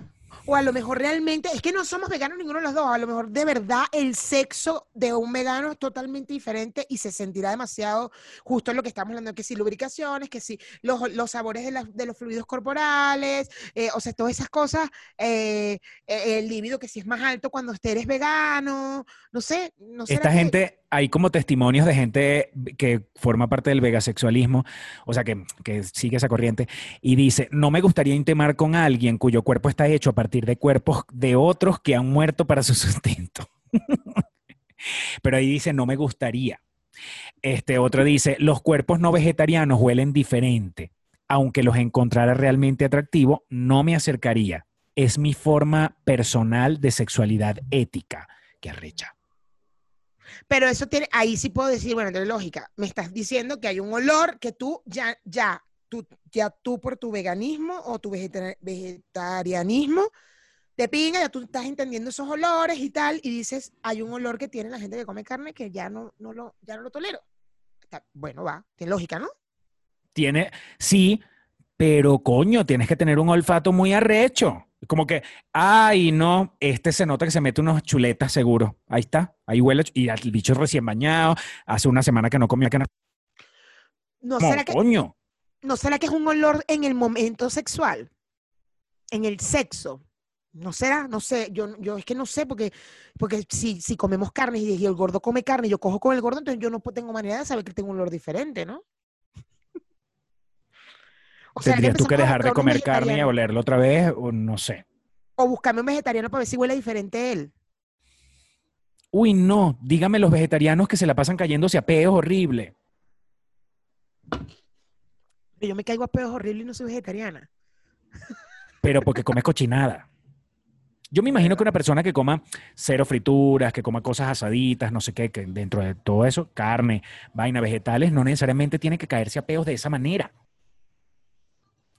O a lo mejor realmente, es que no somos veganos ninguno de los dos, a lo mejor de verdad el sexo de un vegano es totalmente diferente y se sentirá demasiado justo en lo que estamos hablando, que si lubricaciones, que si los, los sabores de, la- de los fluidos corporales, eh, o sea, todas esas cosas, eh, eh, el líbido que si es más alto cuando usted eres vegano, no sé, no sé. Esta gente hay como testimonios de gente que forma parte del vegasexualismo, o sea, que, sigue esa corriente, y dice, no me gustaría intimar con alguien cuyo cuerpo está hecho a partir de cuerpos de otros que han muerto para su sustento. Pero ahí dice, no me gustaría. Este otro dice, los cuerpos no vegetarianos huelen diferente. Aunque los encontrara realmente atractivo, no me acercaría. Es mi forma personal de sexualidad ética. Que arrecha. Pero eso tiene, ahí sí puedo decir, bueno, de lógica, me estás diciendo que hay un olor que tú ya, ya, tú, ya tú por tu veganismo o tu vegeta- vegetarianismo, te pinga, ya tú estás entendiendo esos olores y tal, y dices, hay un olor que tiene la gente que come carne que ya no, no lo, ya no lo tolero. Bueno, va, tiene lógica, ¿no? Tiene, sí, pero coño, tienes que tener un olfato muy arrecho. Como que, ay, no, este se nota que se mete unos chuletas seguro. Ahí está, ahí huele. Y el bicho recién bañado, hace una semana que no comía que no. ¿No Como, será, que, coño. ¿No será que es un olor en el momento sexual? En el sexo. ¿No será? No sé. Yo, yo es que no sé, porque, porque si, si comemos carne y, y el gordo come carne y yo cojo con el gordo, entonces yo no tengo manera de saber que tengo un olor diferente, ¿no? O sea, Tendrías tú que a dejar de comer carne y olerlo otra vez, o no sé. O buscarme un vegetariano para ver si huele diferente él. Uy, no, dígame los vegetarianos que se la pasan cayéndose a peos horrible. Pero yo me caigo a pedos horribles y no soy vegetariana. pero porque comes cochinada. Yo me imagino que una persona que coma cero frituras, que coma cosas asaditas, no sé qué, que dentro de todo eso, carne, vaina, vegetales, no necesariamente tiene que caerse a peos de esa manera.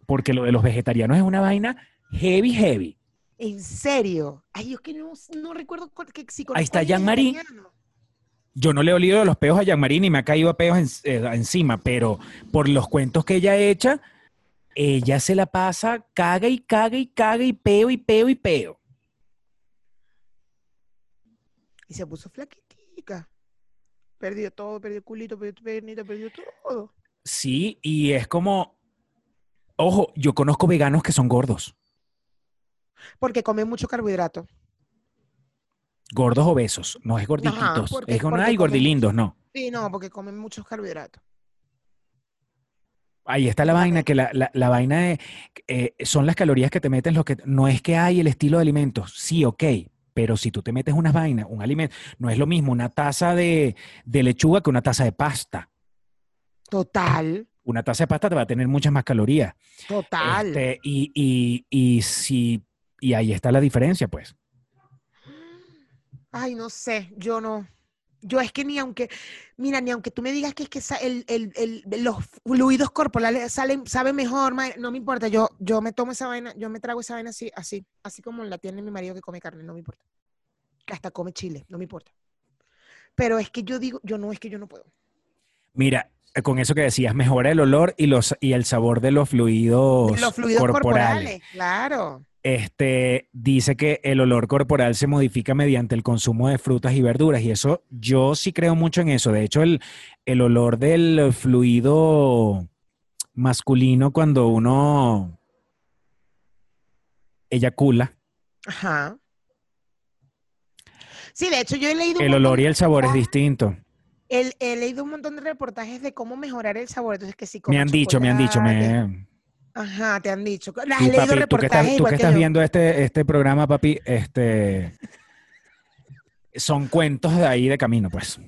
Porque lo de los vegetarianos es una vaina heavy, heavy. ¿En serio? Ay, yo que no, no recuerdo cu- que si conozco está Jean-Marie. Yo no le he olido los peos a Jean-Marie ni me ha caído a peos en- eh, encima, pero por los cuentos que ella echa, ella se la pasa, caga y caga y caga y peo y peo y peo. Y se puso flaquitica. Perdió todo, perdió culito, perdió pernito, perdió todo. Sí, y es como, ojo, yo conozco veganos que son gordos, Porque come mucho carbohidrato. gordos obesos, no es gordititos, porque- es con, porque ay, comen- gordilindos, no. Sí, no, porque comen muchos carbohidratos. Ahí está la vaina, que la, la- la vaina de, eh, son las calorías que te meten, lo que, no es que hay el estilo de alimentos, sí, ok, pero si tú te metes unas vainas, un alimento, no es lo mismo una taza de, de lechuga que una taza de pasta. Total, Una taza de pasta te va a tener muchas más calorías. total. Este, y, y, y, si, y ahí está la diferencia, pues. Ay, no sé, yo no. Yo es que ni aunque, mira, ni aunque tú me digas que es que el, el- el- los fluidos corporales salen, saben mejor, no me importa. Yo, yo me tomo esa vaina, yo me trago esa vaina así, así, así como la tiene mi marido que come carne, no me importa. Que hasta come chile, no me importa. Pero es que yo digo, yo no, es que yo no puedo. Mira, con eso que decías, mejora el olor y, los, y el sabor de los fluidos, Los fluidos corporales, claro. Este, dice que el olor corporal se modifica mediante el consumo de frutas y verduras y eso yo sí creo mucho en eso. De hecho, el, el olor del fluido masculino cuando uno eyacula, Ajá. Sí, de hecho yo he leído el olor y el sabor es reportajes- distinto. El- he leído un montón de reportajes de cómo mejorar el sabor. Entonces, que si Me han dicho, me han dicho, me... Ajá, te han dicho. Has Tú, leído papi, tú que reportajes estás, tú igual que que estás viendo este, este programa, papi, este, son cuentos de ahí de camino, pues.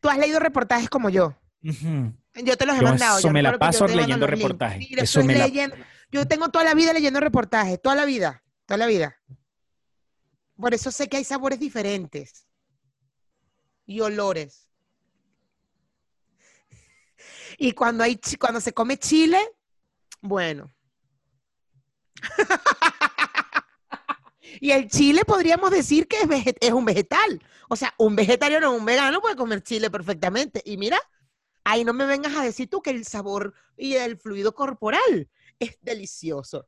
Tú has leído reportajes como yo. Ujú. Yo te los he Yo mandado. eso yo me la paso leyendo reportajes. Mira, Eso me la- leyendo- Yo tengo toda la vida leyendo reportajes, toda la vida, toda la vida. Por eso sé que hay sabores diferentes y olores. Y cuando hay cuando se come chile, bueno. y el chile podríamos decir que es, es un vegetal. O sea, un vegetariano o un vegano puede comer chile perfectamente. Y mira, ahí no me vengas a decir tú que el sabor y el fluido corporal es delicioso.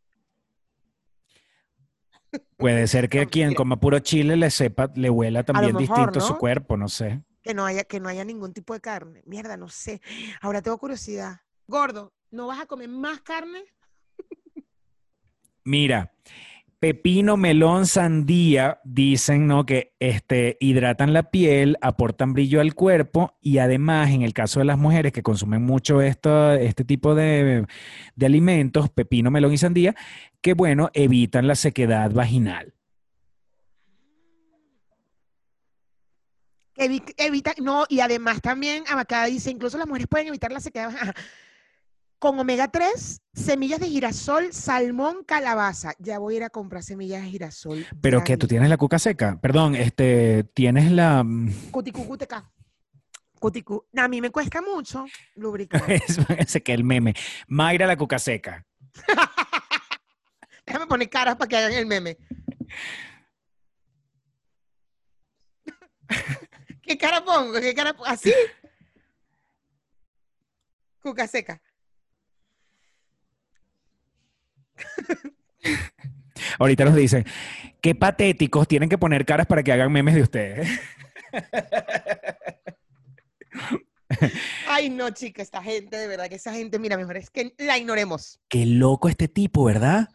Puede ser que quien coma puro chile le sepa, le huela también mejor, distinto su cuerpo, no sé. Que no haya, que no haya ningún tipo de carne. Mierda, no sé. Ahora tengo curiosidad. Gordo, ¿no vas a comer más carne? Mira, Pepino, melón, sandía, dicen, ¿no? Que este, hidratan la piel, aportan brillo al cuerpo y además, en el caso de las mujeres que consumen mucho esto, este tipo de, alimentos, pepino, melón y sandía, que bueno, evitan la sequedad vaginal. Evi- Evita, no, y además también, acá dice, incluso las mujeres pueden evitar la sequedad ajá, con omega 3, semillas de girasol, salmón, calabaza. Ya voy a ir a comprar semillas de girasol. Pero que tú tienes la cuca seca. Perdón, este, tienes la. mm, Cuticú, cuteca. Cuticú. A mí me cuesta mucho lubricar. Ese que el meme. Mayra la cuca seca. Déjame poner caras para que hagan el meme. ¿Qué cara pongo? ¿Qué cara pongo? ¿Así? Cuca seca. Ahorita nos dicen, qué patéticos, tienen que poner caras para que hagan memes de ustedes. Ay, no, chica, esta gente, de verdad que esa gente, mira, mejor es que la ignoremos. Qué loco este tipo, ¿verdad?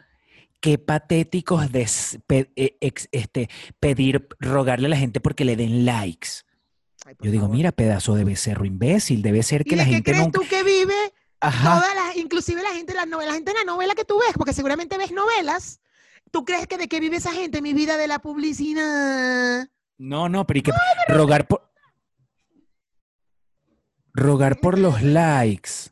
Qué patéticos de s- pe- eh, ex- este, pedir, rogarle a la gente porque le den likes. Ay, Yo digo, mira, pedazo de becerro imbécil, debe ser ¿Y que la de qué gente crees nunca... tú que vive Ajá. todas las, inclusive la gente las novelas, la gente de la novela que tú ves, porque seguramente ves novelas. ¿Tú crees que de qué vive esa gente? Mi vida de la publicidad. No, no, pero y que rogar por... Rogar por los likes.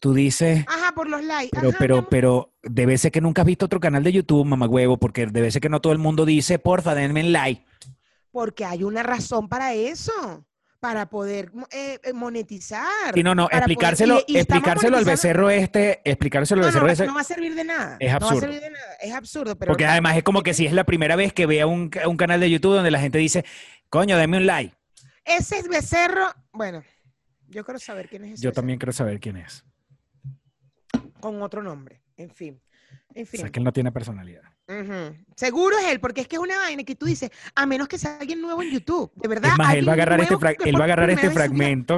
Tú dices... Ajá, por los likes. Pero, Ajá, pero, pero debe ser que nunca has visto otro canal de YouTube, mamagüevo, porque debe ser que no todo el mundo dice, porfa, denme like. Porque hay una razón para eso, para poder eh, eh, monetizar. Y no, no, poder- explicárselo, y- explicárselo al becerro este, explicárselo al No, becerro no, ese, no va a servir de nada. Es No va absurdo. a servir de nada. Es absurdo, pero porque además es como que si es la primera vez que vea un, un canal de YouTube donde la gente dice, coño, denme un like. ese es becerro. Bueno, yo quiero saber quién es ese. Yo becerro, también quiero saber quién es. Con otro nombre. En fin. En O fin. sea, es que él no tiene personalidad. Seguro es él, porque es que es una vaina que tú dices, a menos que sea alguien nuevo en YouTube. De verdad. Es más, él va a agarrar este él va a agarrar este fragmento.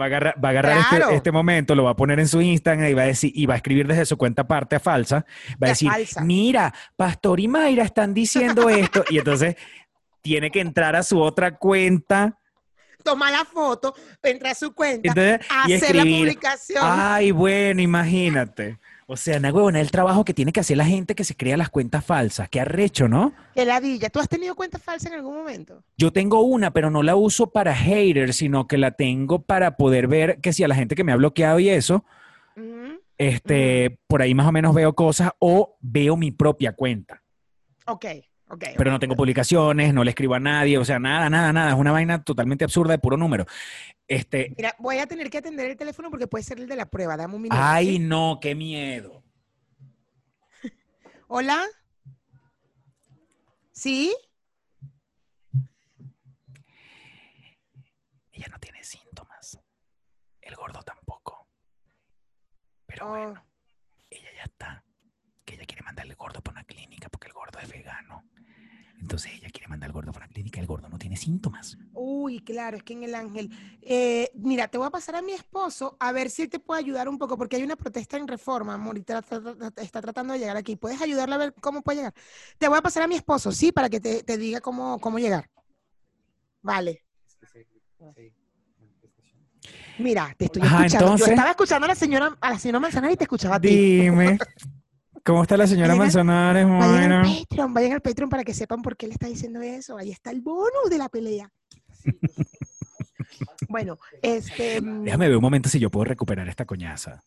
Va a agarrar, va a agarrar este- Claro. este, momento, lo va a poner en su Instagram y va a decir, y va a escribir desde su cuenta aparte falsa, va a decir, falsa. mira, Pastor y Mayra están diciendo esto, y entonces tiene que entrar a su otra cuenta Toma la foto, entra a su cuenta, entonces, y hacer la escribir. publicación. Ay, bueno, imagínate. O sea, na huevona, el trabajo que tiene que hacer la gente que se crea las cuentas falsas. Qué arrecho, ¿no? Que ladilla. ¿Tú has tenido cuenta falsa en algún momento? Yo tengo una, pero no la uso para haters, sino que la tengo para poder ver que si a la gente que me ha bloqueado y eso, este, por ahí más o menos veo cosas o veo mi propia cuenta. Ok, Pero no tengo publicaciones, no le escribo a nadie, o sea, nada, nada, nada. Es una vaina totalmente absurda de puro número. Este, Mira, voy a tener que atender el teléfono porque puede ser el de la prueba. Dame un minuto. ay, ¿sí? no, qué miedo. Hola. ¿Sí? Ella no tiene síntomas. El gordo tampoco. Pero Oh, bueno, ella ya está. Que ella quiere mandar al gordo para una clínica porque el gordo es vegano. Entonces ella quiere mandar al gordo para una clínica. El gordo no tiene síntomas. Uy, claro, es que en el ángel. Eh, mira, te voy a pasar a mi esposo a ver si él te puede ayudar un poco, porque hay una protesta en reforma, amor, y tra- tra- tra- está tratando de llegar aquí. ¿Puedes ayudarle a ver cómo puede llegar? Te voy a pasar a mi esposo, sí, para que te, te diga cómo, cómo llegar. Vale. Mira, te estoy Ajá, escuchando. entonces- Yo estaba escuchando a la señora, a la señora Manzanares y te escuchaba a ti. Dime. ¿Cómo está la señora Vayan al- Manzanares, Vayan al? Patreon, vayan al Patreon para que sepan por qué le está diciendo eso. Ahí está el bonus de la pelea. bueno, este. mm, Déjame ver un momento si yo puedo recuperar esta coñaza.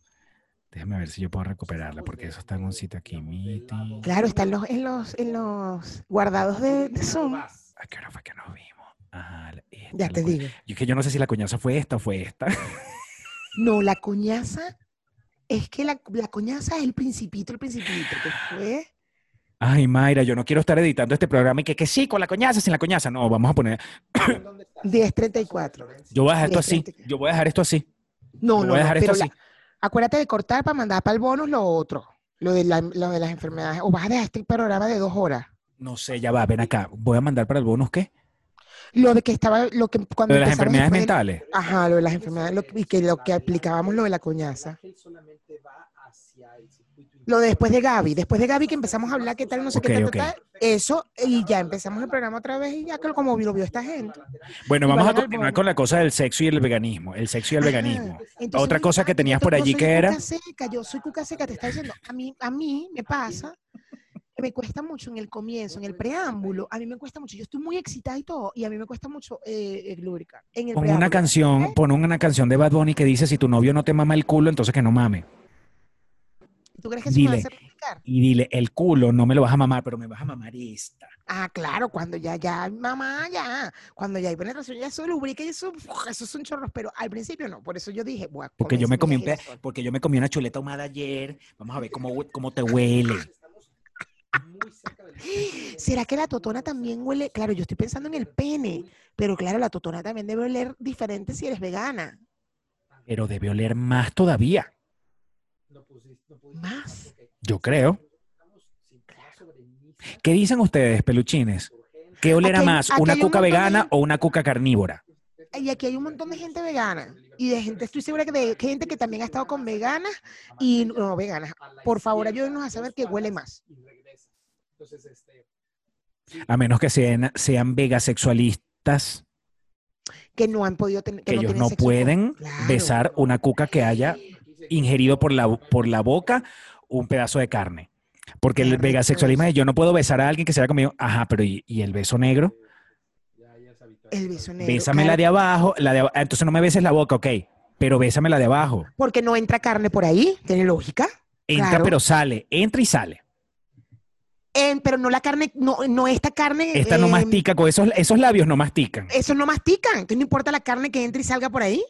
Déjame ver si yo puedo recuperarla, porque eso está en un sitio aquí. Meeting. Claro, está en los, en los, en los guardados de, de Zoom. ¿A qué hora fue que nos vimos? Esta, Ya te digo. Yo es que yo no sé si la coñaza fue esta o fue esta. No, la coñaza. Es que la, la coñaza es el principito, el principito. que fue? Ay, Mayra, yo no quiero estar editando este programa y que, que sí, con la coñaza, sin la coñaza. No, vamos a poner. 1034. Yo voy a dejar esto así. 10:30. Yo voy a dejar esto así. No, Yo no, voy a no, dejar esto pero la- así. acuérdate de cortar para mandar para el bonus lo otro. Lo de, la- lo de las enfermedades. O vas a dejar este programa de dos horas. No sé, ya va, ven acá. Voy a mandar para el bonus, ¿qué? Lo de que estaba, lo que cuando Lo de las enfermedades mentales. Ajá, lo de las enfermedades, lo y que lo que aplicábamos lo de la coñaza. Lo de después de Gaby, después de Gaby que empezamos a hablar qué tal, no sé qué Ok, tal, ok. tal, eso, y ya empezamos el programa otra vez y ya que como lo vio esta gente. Bueno, vamos a continuar con la cosa del sexo y el veganismo. El sexo y el Ajá. veganismo. Entonces Otra cosa que "Ay, tenías por allí que era. cuca seca, yo soy cuca seca, te está diciendo. A mí, a mí me pasa me cuesta mucho en el comienzo, en el preámbulo, a mí me cuesta mucho. Yo estoy muy excitada y todo, y a mí me cuesta mucho eh, eh, lubricar. En el Pon una canción, ¿Eh? pon una canción de Bad Bunny que dice si tu novio no te mama el culo, entonces que no mame. ¿Tú crees que eso me va a Dile. hacer lubricar? Y dile, el culo no me lo vas a mamar, pero me vas a mamar esta. Ah, claro, cuando ya, ya, mamá, ya. Cuando ya hay penetración, ya eso lubrica y eso, uf, eso son chorros, pero al principio no. Por eso yo dije, Porque yo me comí un porque yo me comí una chuleta ahumada ayer. Vamos a ver cómo, cómo te huele. ¿Será que la totona también huele? Claro, yo estoy pensando en el pene, pero claro, la totona también debe oler diferente si eres vegana. Pero debe oler más todavía. Más. Yo creo. ¿Qué dicen ustedes, peluchines? ¿Qué olera Aquí más, aquí una un cuca vegana gente- o una cuca carnívora? Y aquí hay un montón de gente vegana. Y de gente, estoy segura que de gente que también ha estado con veganas y no veganas. Por favor, ayúdenos a saber qué huele más. A menos que sean, sean vegasexualistas, Que no han podido tener. que ellos no pueden Claro. besar una cuca que haya ingerido por la, por la boca un pedazo de carne. Porque el rico vegasexualismo es yo no puedo besar a alguien que se haya comido, ajá, pero ¿y, y el beso negro? El beso negro. Bésame la de abajo, la de ah, entonces no me beses la boca, ok, pero bésame la de abajo. Porque no entra carne por ahí. ¿Tiene lógica? Entra Claro. pero sale, entra y sale. En- pero no la carne, no, no esta carne. Esta no em, mastica, con esos, esos labios no mastican. Eso no mastican. Entonces no importa la carne que entre y salga por ahí.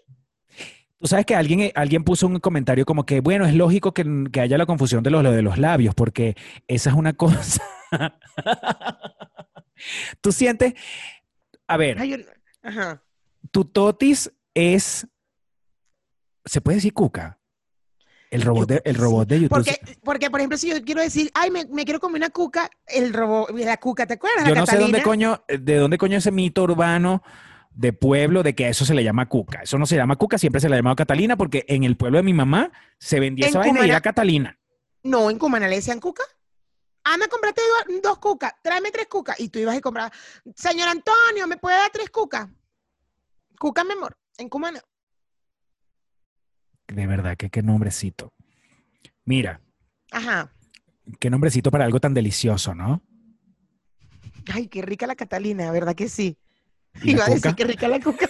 Tú sabes que alguien, alguien puso un comentario como que, bueno, es lógico que, que haya la confusión de los, lo de los labios, porque esa es una cosa. Tú sientes, a ver, Ay, yo- ajá. tu totis es, ¿se puede decir cuca? El robot de, el robot de YouTube. Porque, porque, por ejemplo, si yo quiero decir, ay, me, me quiero comer una cuca, el robot, la cuca, ¿te acuerdas? Yo no sé dónde Catalina? coño, de dónde coño ese mito urbano de pueblo de que a eso se le llama cuca. Eso no se llama cuca, siempre se le ha llamado Catalina porque en el pueblo de mi mamá se vendía En esa vaina y era Catalina. No, en Cumaná le decían cuca. Anda, cómprate do- dos cucas, tráeme tres cucas. Y tú ibas y comprabas, señor Antonio, ¿me puede dar tres cucas? Cuca, mi amor, en Cumaná. De verdad, que qué nombrecito. Mira, Ajá. qué nombrecito para algo tan delicioso, ¿no? Ay, qué rica la Catalina, ¿verdad que sí? ¿Y la Iba a decir qué rica la cuca.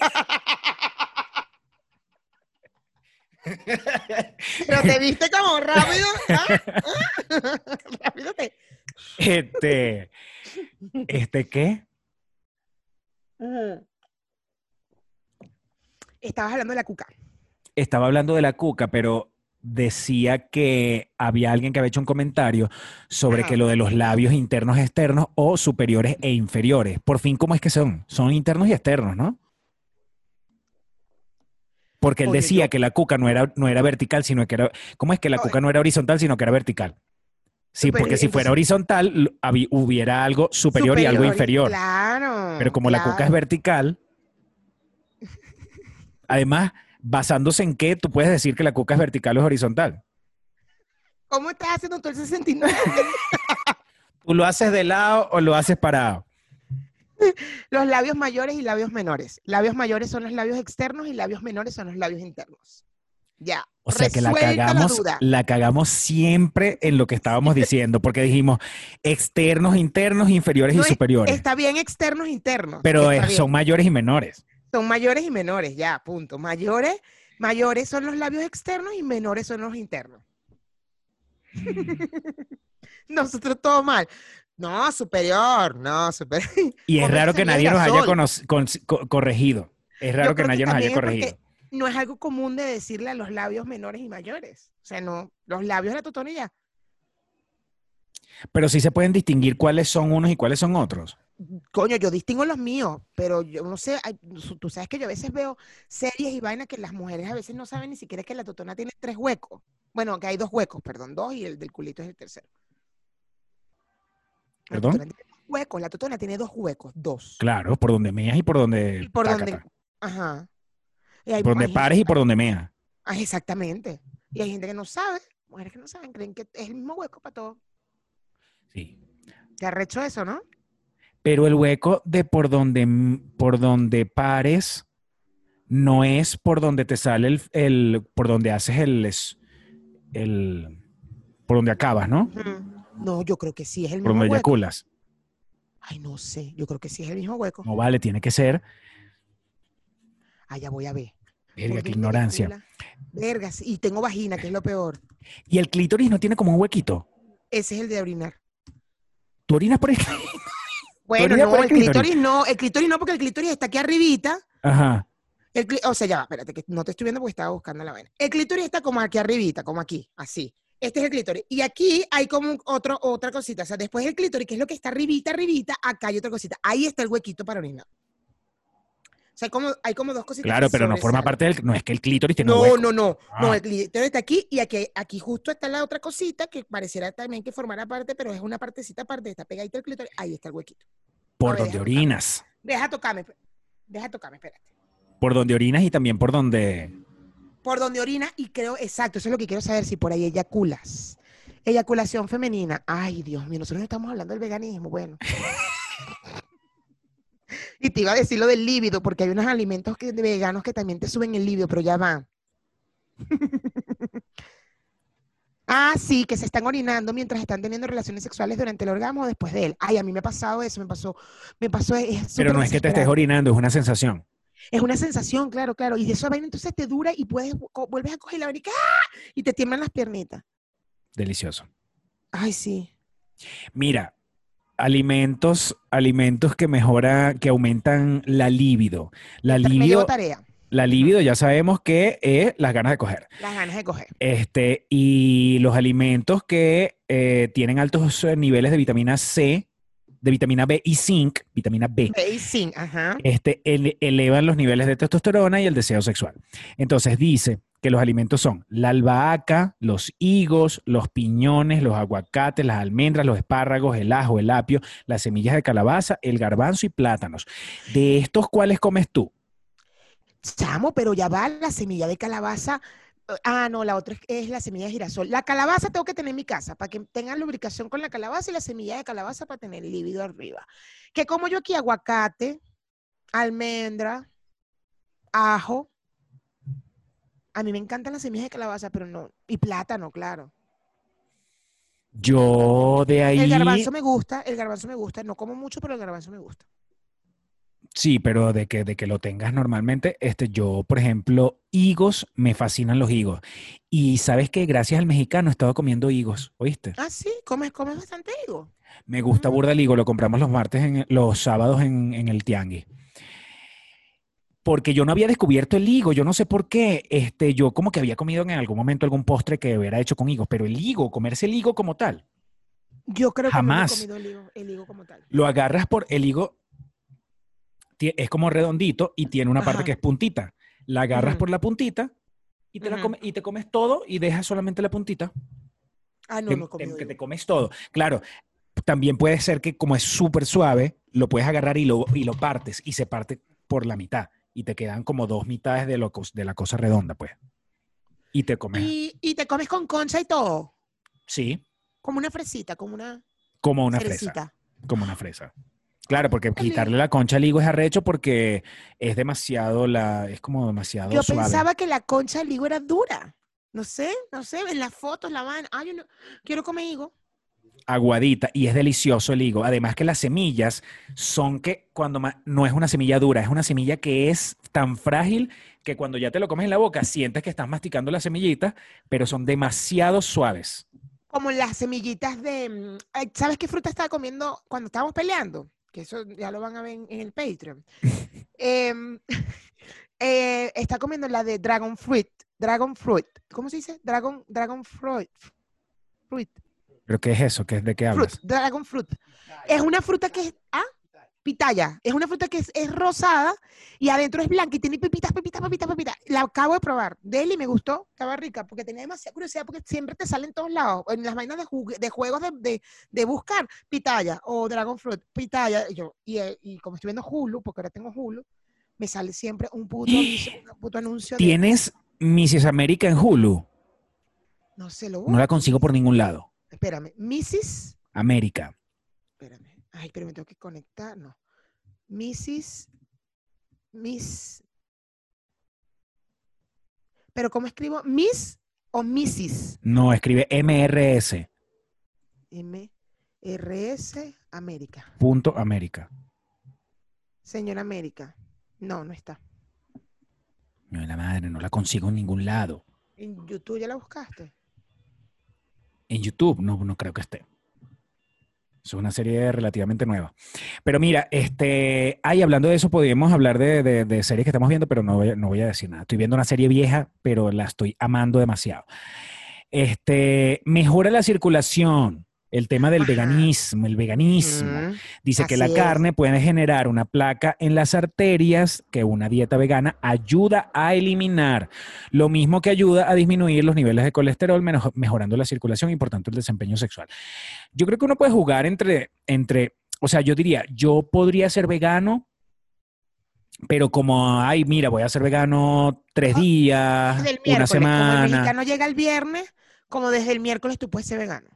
Pero te viste como rápido. ¿ah? ¿Ah? rápido te. Este, este qué? Estabas hablando de la cuca. Estaba hablando de la cuca, pero decía que había alguien que había hecho un comentario sobre Ajá. que lo de los labios internos, externos o superiores e inferiores. Por fin, ¿cómo es que son? Son internos y externos, ¿no? Porque él Oye, decía yo- que la cuca no era, no era vertical, sino que era... ¿Cómo es que la Oye. cuca no era horizontal, sino que era vertical? Sí, porque si fuera entonces- horizontal, l- habi- hubiera algo superior, y algo inferior. Claro. Pero como la cuca es vertical, además, basándose en qué, tú puedes decir que la cuca es vertical o es horizontal. ¿Cómo estás haciendo tú el 69? ¿Tú lo haces de lado o lo haces parado? los labios mayores y labios menores. Labios mayores son los labios externos y labios menores son los labios internos. Ya. O sea que la cagamos, la cagamos siempre en lo que estábamos diciendo, porque dijimos externos, internos, inferiores No y es- superiores. Está bien externos, internos. Pero son mayores y menores. Son mayores y menores, ya, punto. Mayores, mayores son los labios externos y menores son los internos. Nosotros todo mal. No, superior, no, superior. Y es raro que nadie nos haya con- co- corregido. Es raro que nadie nos haya corregido. No es algo común de decirle a los labios menores y mayores. O sea, no, los labios de la ya. Pero sí se pueden distinguir cuáles son unos y cuáles son otros. Coño, yo distingo los míos, pero yo no sé, hay- tú sabes que yo a veces veo series y vainas que las mujeres a veces no saben ni siquiera que la totona tiene tres huecos. Bueno, que hay dos huecos, perdón, dos y el del culito es el tercero. La ¿Perdón? totona tiene dos huecos, la totona tiene dos huecos, dos. Claro, por donde meas y por donde. Y por donde, tácata. ajá. Y hay- Por donde hay- pares y por donde meas. Ah, exactamente. Y hay gente que no sabe. mujeres que no saben, creen que es el mismo hueco para todo. Sí. Te arrecho eso, ¿no? Pero el hueco de por donde, por donde pares no es por donde te sale el, el- por donde haces el, el, por donde acabas, ¿no? No, yo creo que sí es el Por mismo donde hueco. eyaculas. Ay, no sé, yo creo que sí es el mismo hueco. No vale, tiene que ser. Ah, ya voy a ver. Verga, ¿Por qué ignorancia. eyacula? Vergas, y tengo vagina, que es lo peor. Y el clítoris no tiene como un huequito. Ese es el de orinar. Tú orinas por ahí. Bueno, no, el clítoris clítoris? no, el clítoris no, porque el clítoris está aquí arribita. Ajá. El o sea, ya va, espérate, que no te estoy viendo porque estaba buscando la vaina. El clítoris está como aquí arribita, como aquí, así. Este es el clítoris. Y aquí hay como un- otro, otra cosita. O sea, después del clítoris, que es lo que está arribita, arribita, acá hay otra cosita. Ahí está el huequito para orinar. O sea, hay como, hay como dos cositas. Claro, pero no forma parte del. No es que el clítoris tiene un No, hueco. no, no. No, Ah. el clítoris está aquí y aquí, aquí justo está la otra cosita que pareciera también que formara parte, pero es una partecita aparte, está pegadita el clítoris. Ahí está el huequito. Por ver, donde orinas. Deja tocarme, deja tocarme, espérate. Por donde orinas y también por donde. Por donde orina y creo, exacto, eso es lo que quiero saber, si por ahí eyaculas. Eyaculación femenina. Ay, Dios mío, nosotros no estamos hablando del veganismo, bueno. y te iba a decir lo del líbido, porque hay unos alimentos que, veganos que también te suben el líbido, pero ya va. ah, sí, que se están orinando mientras están teniendo relaciones sexuales durante el orgasmo o después de él. Ay, a mí me ha pasado eso, me pasó, me pasó. Es Pero no es que te estés orinando, es una sensación. Es una sensación, claro, claro. Y de esa vaina entonces te dura y puedes, vuelves a coger la vaina y, ¡ah! y te tiemblan las piernitas. Delicioso. Ay, sí. Mira, alimentos, alimentos que mejoran, que aumentan la libido. La libido, tarea. la libido ya sabemos que es las ganas de coger. Las ganas de coger. Este, y los alimentos que eh, tienen altos eh, niveles de vitamina C, de vitamina B y zinc, vitamina B, Ve, sí, ajá. este, ele- elevan los niveles de testosterona y el deseo sexual. Entonces dice que los alimentos son la albahaca, los higos, los piñones, los aguacates, las almendras, los espárragos, el ajo, el apio, las semillas de calabaza, el garbanzo y plátanos. De estos, ¿cuáles comes tú? Chamo, pero ya va la semilla de calabaza. Ah, no, la otra es, la semilla de girasol. La calabaza tengo que tener en mi casa para que tengan lubricación con la calabaza y la semilla de calabaza para tener el líbido arriba. Que como yo aquí aguacate, almendra, ajo. A mí me encantan las semillas de calabaza, pero no. Y plátano, claro. Yo de ahí... El garbanzo me gusta, el garbanzo me gusta. No como mucho, pero el garbanzo me gusta. Sí, pero de que, de que lo tengas normalmente, este, yo, por ejemplo, higos, me fascinan los higos. Y sabes que gracias al mexicano he estado comiendo higos, ¿oíste? Ah, sí, comes, comes bastante higo. Me gusta Mm. burda el higo, lo compramos los martes, en, los sábados en, en el tianguis. Porque yo no había descubierto el higo, yo no sé por qué. Este, yo como que había comido en algún momento algún postre que hubiera hecho con higos, pero el higo, comerse el higo como tal, Yo creo Jamás. que no he comido el higo, el higo como tal. lo agarras por el higo, es como redondito y tiene una parte que es puntita. La agarras por la puntita y te, la come- y te comes todo y dejas solamente la puntita. Ah, no, que, no te- que te comes todo. Claro, también puede ser que como es súper suave, lo puedes agarrar y lo, y lo partes y se parte por la mitad y te quedan como dos mitades de, lo, de la cosa redonda, pues. Y te comes, Y, y te comes con concha y todo. sí, Como una fresita, como una, como una fresa, como una fresa. Claro, porque quitarle la concha al higo es arrecho porque es demasiado, la, es como demasiado Yo suave. pensaba que la concha del higo era dura. No sé, no sé, en las fotos la van. Ah, yo no, quiero comer higo. Aguadita y es delicioso el higo. Además que las semillas son que cuando no es una semilla dura, es una semilla que es tan frágil que cuando ya te lo comes en la boca sientes que estás masticando la semillita, pero son demasiado suaves. Como las semillitas de. mm, ¿Sabes qué fruta estaba comiendo cuando estábamos peleando? Que eso ya lo van a ver en, en el Patreon. Em, eh, está comiendo la de Dragon Fruit. Dragon Fruit. ¿Cómo se dice? Dragon, Dragon Fruit. Fruit. ¿Pero qué es eso? ¿Qué, ¿De qué Fruit, hablas? dragon fruit. Es una fruta que es. ¿Ah? Pitaya. Es una fruta que es, es rosada y adentro es blanca y tiene pepitas, pepitas, pepitas, pepitas. La acabo de probar. Deli me gustó. Estaba rica porque tenía demasiada curiosidad porque siempre te salen en todos lados. En las vainas de, juegos de, de- de buscar pitaya o dragon fruit. Pitaya. Y, yo, y, eh, y como estoy viendo Hulu, porque ahora tengo Hulu, me sale siempre un puto anuncio, un puto anuncio Tienes Mrs. América en Hulu. No se lo No la consigo por ningún lado. Espérame, Mrs. América. Espérame. Ay, pero me tengo que conectar. No. Mrs. Miss. Pero ¿cómo escribo? Miss o Mrs. No, escribe MRS. M R S América. Punto América. Señora América. No, no está. No, la madre, no la consigo en ningún lado. En YouTube ya la buscaste. En YouTube, no, no creo que esté. Es una serie relativamente nueva. Pero mira, este, ahí hablando de eso, podríamos hablar de, de- series que estamos viendo, pero no voy, no voy a decir nada. Estoy viendo una serie vieja, pero la estoy amando demasiado. Este, mejora la circulación, el tema del Ajá. veganismo, el veganismo. Mm, Dice que la es. carne puede generar una placa en las arterias que una dieta vegana ayuda a eliminar. Lo mismo que ayuda a disminuir los niveles de colesterol, menos- mejorando la circulación y por tanto el desempeño sexual. Yo creo que uno puede jugar entre, entre, o sea, yo diría, yo podría ser vegano, pero como, ay, mira, voy a ser vegano tres días, una miércoles, como el semana, mexicano llega el viernes, como desde el miércoles tú puedes ser vegano.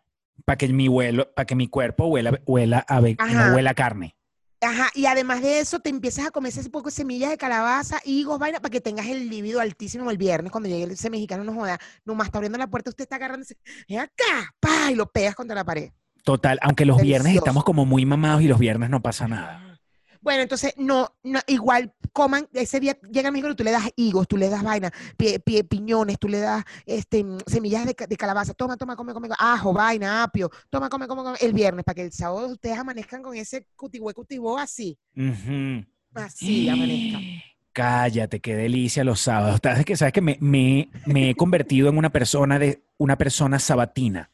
Para que mi huelo, para que mi cuerpo huela, huela a no huela a carne. Ajá, y además de eso, te empiezas a comer ese poco de semillas de calabaza, higos, vaina, para que tengas el libido altísimo el viernes cuando llegue ese mexicano, no joda, nomás está abriendo la puerta, usted está agarrándose, ven acá, pa, y lo pegas contra la pared. Total, aunque los viernes estamos como muy mamados y los viernes no pasa nada. Bueno, entonces, no, no, igual coman, ese día llega el y tú le das higos, tú le das vaina, pie- pie- piñones, tú le das este, mm, semillas de, de calabaza, toma, toma, come, come, ajo, vaina, apio, toma, come, come, come, el viernes, para que el sábado ustedes amanezcan con ese cutibue, cutibó así, así amanezcan. Cállate, qué delicia los sábados. ¿Sabes que, sabes que me, me- me he convertido en una persona de una persona sabatina?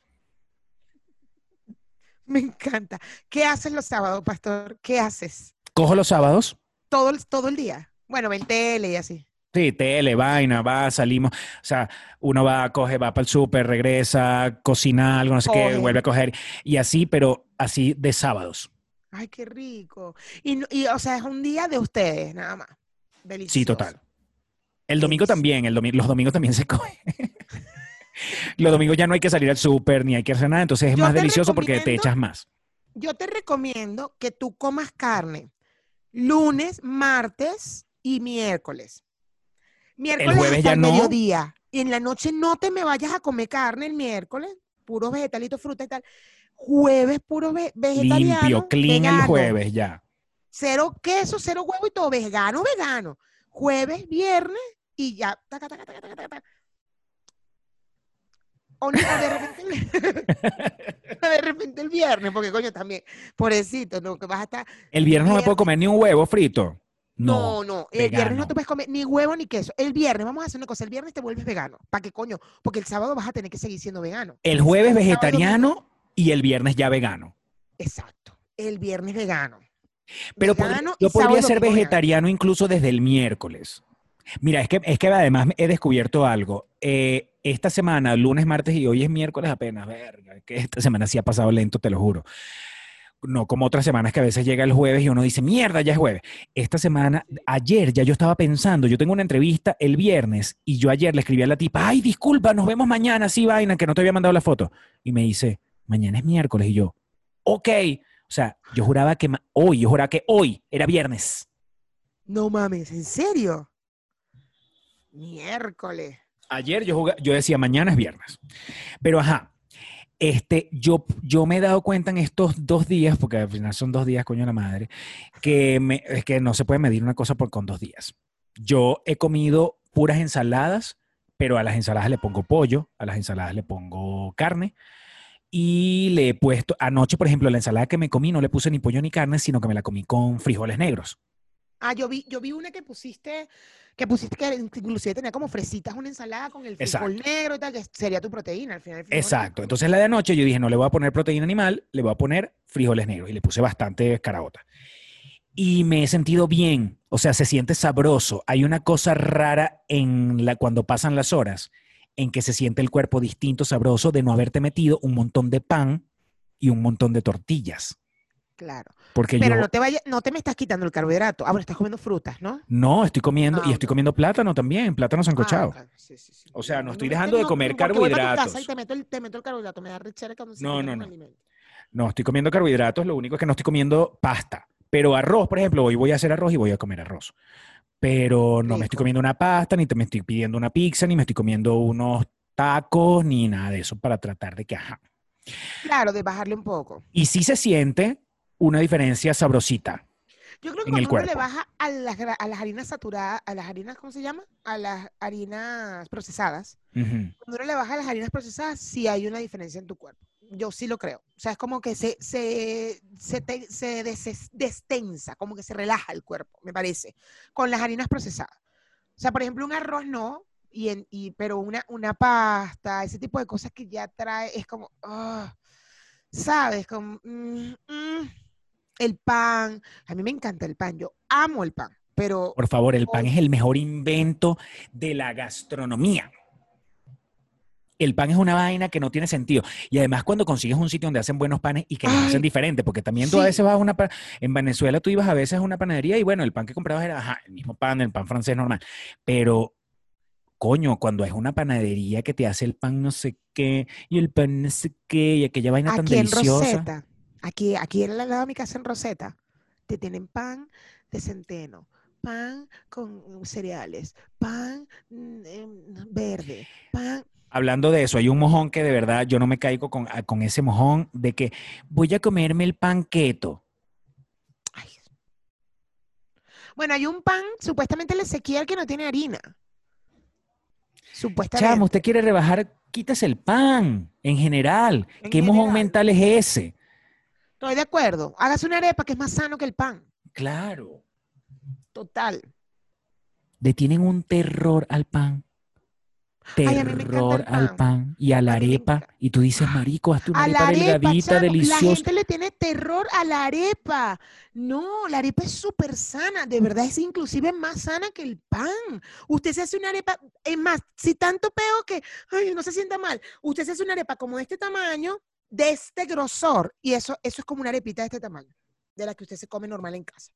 Me encanta. ¿Qué haces los sábados, pastor? ¿Qué haces? Cojo los sábados, Todo el, todo el día. Bueno, ven tele y así. sí, tele, vaina, va, salimos. O sea, uno va, coge, va para el súper, regresa, cocina algo, no sé qué, vuelve a coger. Y así, pero así de sábados. Ay, qué rico. Y, y, o sea, es un día de ustedes, nada más. Delicioso. Sí, total. El domingo Delicioso. también, el domi- los domingos también se coge. los domingos ya no hay que salir al súper ni hay que hacer nada, entonces es Yo más delicioso porque te echas más. Yo te recomiendo que tú comas carne lunes, martes y miércoles. Miércoles jueves hasta ya el no. mediodía. Y en la noche no te me vayas a comer carne el miércoles, puros vegetalitos, fruta y tal. Jueves puro ve- vegetariano. Limpio, clean el jueves ya. Cero queso, cero huevo y todo vegano, vegano. Jueves, viernes y ya. taca, taca, taca, taca, taca. O, no, o de repente, de repente el viernes, porque coño también, pobrecito, no, que vas a estar. El viernes no me puedo comer ni un huevo frito. No, No. no, el viernes no te puedes comer ni huevo ni queso. El viernes, vamos a hacer una cosa, el viernes te vuelves vegano. ¿Para qué coño? Porque el sábado vas a tener que seguir siendo vegano. El jueves vegetariano y el viernes ya vegano. Exacto. El viernes vegano. Pero Vegano yo podría ser vegano. vegetariano incluso desde el miércoles. Mira, es que, es que además he descubierto algo. Eh, esta semana, lunes, martes y hoy es miércoles apenas, verga, que esta semana sí ha pasado lento, te lo juro. No como otras semanas que a veces llega el jueves y uno dice, mierda, ya es jueves. Esta semana, ayer ya yo estaba pensando, yo tengo una entrevista el viernes y yo ayer le escribí a la tipa, ay, disculpa, nos vemos mañana, sí, vaina, que no te había mandado la foto. Y me dice, mañana es miércoles y yo, ok. O sea, yo juraba que hoy, yo juraba que hoy era viernes. No mames, ¿en serio? Miércoles. Ayer yo, yo decía mañana es viernes. Pero ajá, este, yo, yo me he dado cuenta en estos dos días, porque al final son dos días, coño la madre, que, me- es que no se puede medir una cosa por, con dos días. Yo he comido puras ensaladas, pero a las ensaladas le pongo pollo, a las ensaladas le pongo carne. Y le he puesto, anoche, por ejemplo, la ensalada que me comí no le puse ni pollo ni carne, sino que me la comí con frijoles negros. Ah, yo vi, yo vi una que pusiste, que pusiste que inclusive tenía como fresitas, una ensalada con el frijol Exacto. negro y tal, que sería tu proteína al final. Exacto. negro. Entonces la de anoche yo dije, no le voy a poner proteína animal, le voy a poner frijoles negros y le puse bastante caraota. Y me he sentido bien, o sea, se siente sabroso. Hay una cosa rara en la cuando pasan las horas en que se siente el cuerpo distinto, sabroso de no haberte metido un montón de pan y un montón de tortillas. Claro. Porque Pero yo no te vaya, no te me estás quitando el carbohidrato. Ah, bueno, estás comiendo frutas, ¿no? no estoy comiendo Ah, y estoy ok. comiendo plátano también, plátano sancochado. Ah, sí, sí, sí. O sea, no estoy dejando de comer voy tu carbohidratos. casa y te meto el, te meto el carbohidrato. Me da rechera cuando se No, no, no. No, estoy comiendo carbohidratos, lo único es que no estoy comiendo pasta. Pero arroz, por ejemplo, hoy voy a hacer arroz y voy a comer arroz. Pero no me estoy comiendo una pasta, ni te me estoy pidiendo una pizza, ni me estoy comiendo unos tacos, ni nada de eso para tratar de que, ajá. Claro, de bajarle un poco. Y sí se siente una diferencia sabrosita. Yo creo que cuando uno le baja a las, a las harinas saturadas, a las harinas, ¿cómo se llama? A las harinas procesadas. Cuando uno le baja a las harinas procesadas, sí hay una diferencia en tu cuerpo. Yo sí lo creo. O sea, es como que se, se, se, te- se deses- destensa, como que se relaja el cuerpo, me parece, con las harinas procesadas. O sea, por ejemplo, un arroz no, y en, y, pero una, una pasta, ese tipo de cosas que ya trae, es como, ah, ¿sabes? Como, mm, mm. El pan. A mí me encanta el pan, yo amo el pan, pero Por favor, el pan es el mejor invento de la gastronomía. El pan es una vaina que no tiene sentido. Y además cuando consigues un sitio donde hacen buenos panes y que los hacen diferente, porque también tú a veces vas a una... En Venezuela tú ibas a veces a una panadería y bueno, el pan que comprabas era ajá, el mismo pan, el pan francés normal. Pero, coño, cuando es una panadería que te hace el pan no sé qué y el pan no sé qué y aquella vaina tan en deliciosa. Rosetta, aquí, aquí en la lado de mi casa en Rosetta, te tienen pan de centeno, pan con mm, cereales, pan mm, em, verde, pan. Hablando de eso, hay un mojón que de verdad yo no me caigo con, a- con ese mojón de que voy a comerme el pan keto. ay. Bueno, hay un pan, supuestamente el Ezequiel, que no tiene harina. Supuestamente. Chamo, usted quiere rebajar, quítese el pan en general. En ¿Qué mojón mental es ese? Estoy de acuerdo. Hágase una arepa que es más sano que el pan. Claro. Total. Le tienen un terror al pan. Ay, Terror al pan. y a la arepa. Y tú dices, marico, A la arepa delgadita, chamo, La deliciosa. gente le tiene terror a la arepa. No, la arepa es súper sana. De verdad es inclusive más sana que el pan. Usted se hace una arepa, es más, si tanto peo que, ay, no se sienta mal. Usted se hace una arepa como de este tamaño, de este grosor. Y eso, eso es como una arepita de este tamaño, de la que usted se come normal en casa.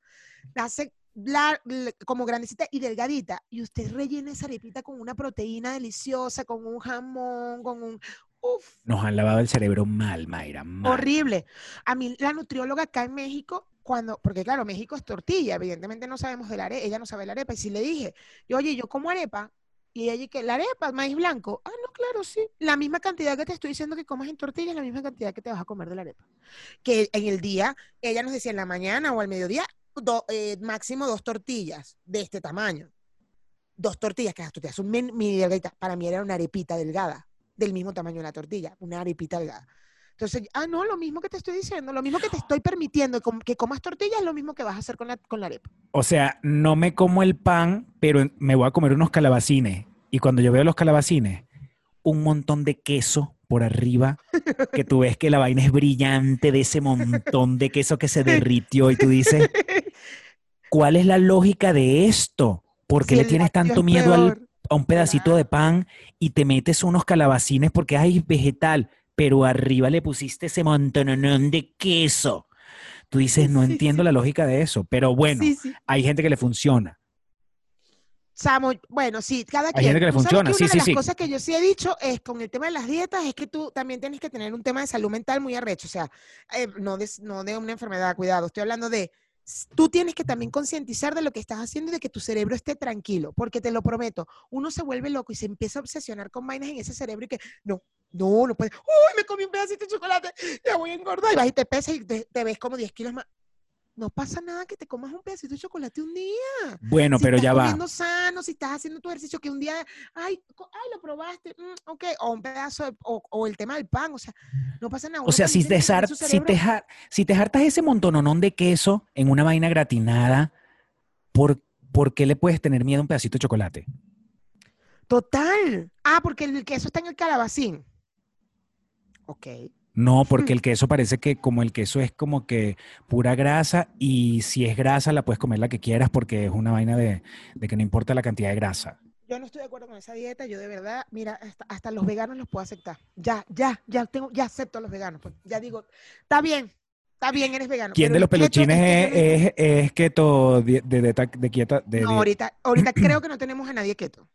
La hace la- como grandecita y delgadita. Y usted rellena esa arepita con una proteína deliciosa, con un jamón, con un... Uf, Nos han lavado el cerebro mal, Mayra. mal. Horrible. A mí la nutrióloga acá en México, cuando, porque claro, México es tortilla, evidentemente no sabemos de la arepa, ella no sabe la arepa, y si le dije, yo, oye, yo como arepa, y ella que la arepa, maíz blanco, ah, no, claro, sí, la misma cantidad que te estoy diciendo que comas en tortilla es la misma cantidad que te vas a comer de la arepa. Que en el día, ella nos decía en la mañana o al mediodía, eh, máximo dos tortillas de este tamaño. Dos tortillas, que las tortillas son min- mini delgaditas. Para mí era una arepita delgada, del mismo tamaño de la tortilla, una arepita delgada. Entonces, ah, no, lo mismo que te estoy diciendo, lo mismo que te estoy permitiendo que comas tortillas es lo mismo que vas a hacer con la, con la arepa. O sea, no me como el pan, pero me voy a comer unos calabacines. Y cuando yo veo los calabacines, un montón de queso por arriba, que tú ves que la vaina es brillante de ese montón de queso que se derritió y tú dices, ¿cuál es la lógica de esto? ¿Por qué Si le tienes tanto miedo al- a un pedacito de pan y te metes unos calabacines porque hay vegetal, pero arriba le pusiste ese montononón de queso? Tú dices, no Sí, entiendo sí. la lógica de eso, pero bueno, sí. hay gente que le funciona. Samo, bueno, sí, cada Hay quien. gente que le funciona, sí, una sí, de las sí. cosas que yo sí he dicho es con el tema de las dietas es que tú también tienes que tener un tema de salud mental muy arrecho, o sea, eh, no, de, no de una enfermedad, cuidado, estoy hablando de, tú tienes que también concientizar de lo que estás haciendo y de que tu cerebro esté tranquilo, porque te lo prometo, uno se vuelve loco y se empieza a obsesionar con vainas en ese cerebro y que, no, no, no puedes, uy, me comí un pedacito de chocolate, ya voy a engordar, y vas y te pesas y te, te ves como 10 kilos más. No pasa nada que te comas un pedacito de chocolate un día Bueno, si pero estás ya va. comiendo sano, si estás haciendo tu ejercicio, que un día, ay, ay lo probaste, mm, ok, o un pedazo, de- o, o el tema del pan, o sea, no pasa nada. O sea, si te, si, te si te hartas ese montononón de queso en una vaina gratinada, ¿por, ¿por qué le puedes tener miedo a un pedacito de chocolate? Total. Ah, porque el queso está en el calabacín. Ok. No, porque el queso parece que como el queso es como que pura grasa y si es grasa la puedes comer la que quieras porque es una vaina de, de que no importa la cantidad de grasa. Yo no estoy de acuerdo con esa dieta, yo de verdad, mira, hasta, hasta los veganos los puedo aceptar. Ya, ya, ya tengo, ya acepto a los veganos. Pues ya digo, está bien, Está bien, eres vegano. ¿Quién de los peluchines es es, es, keto de, de, de, de quieta? De, No, de- ahorita, ahorita creo que no tenemos a nadie keto.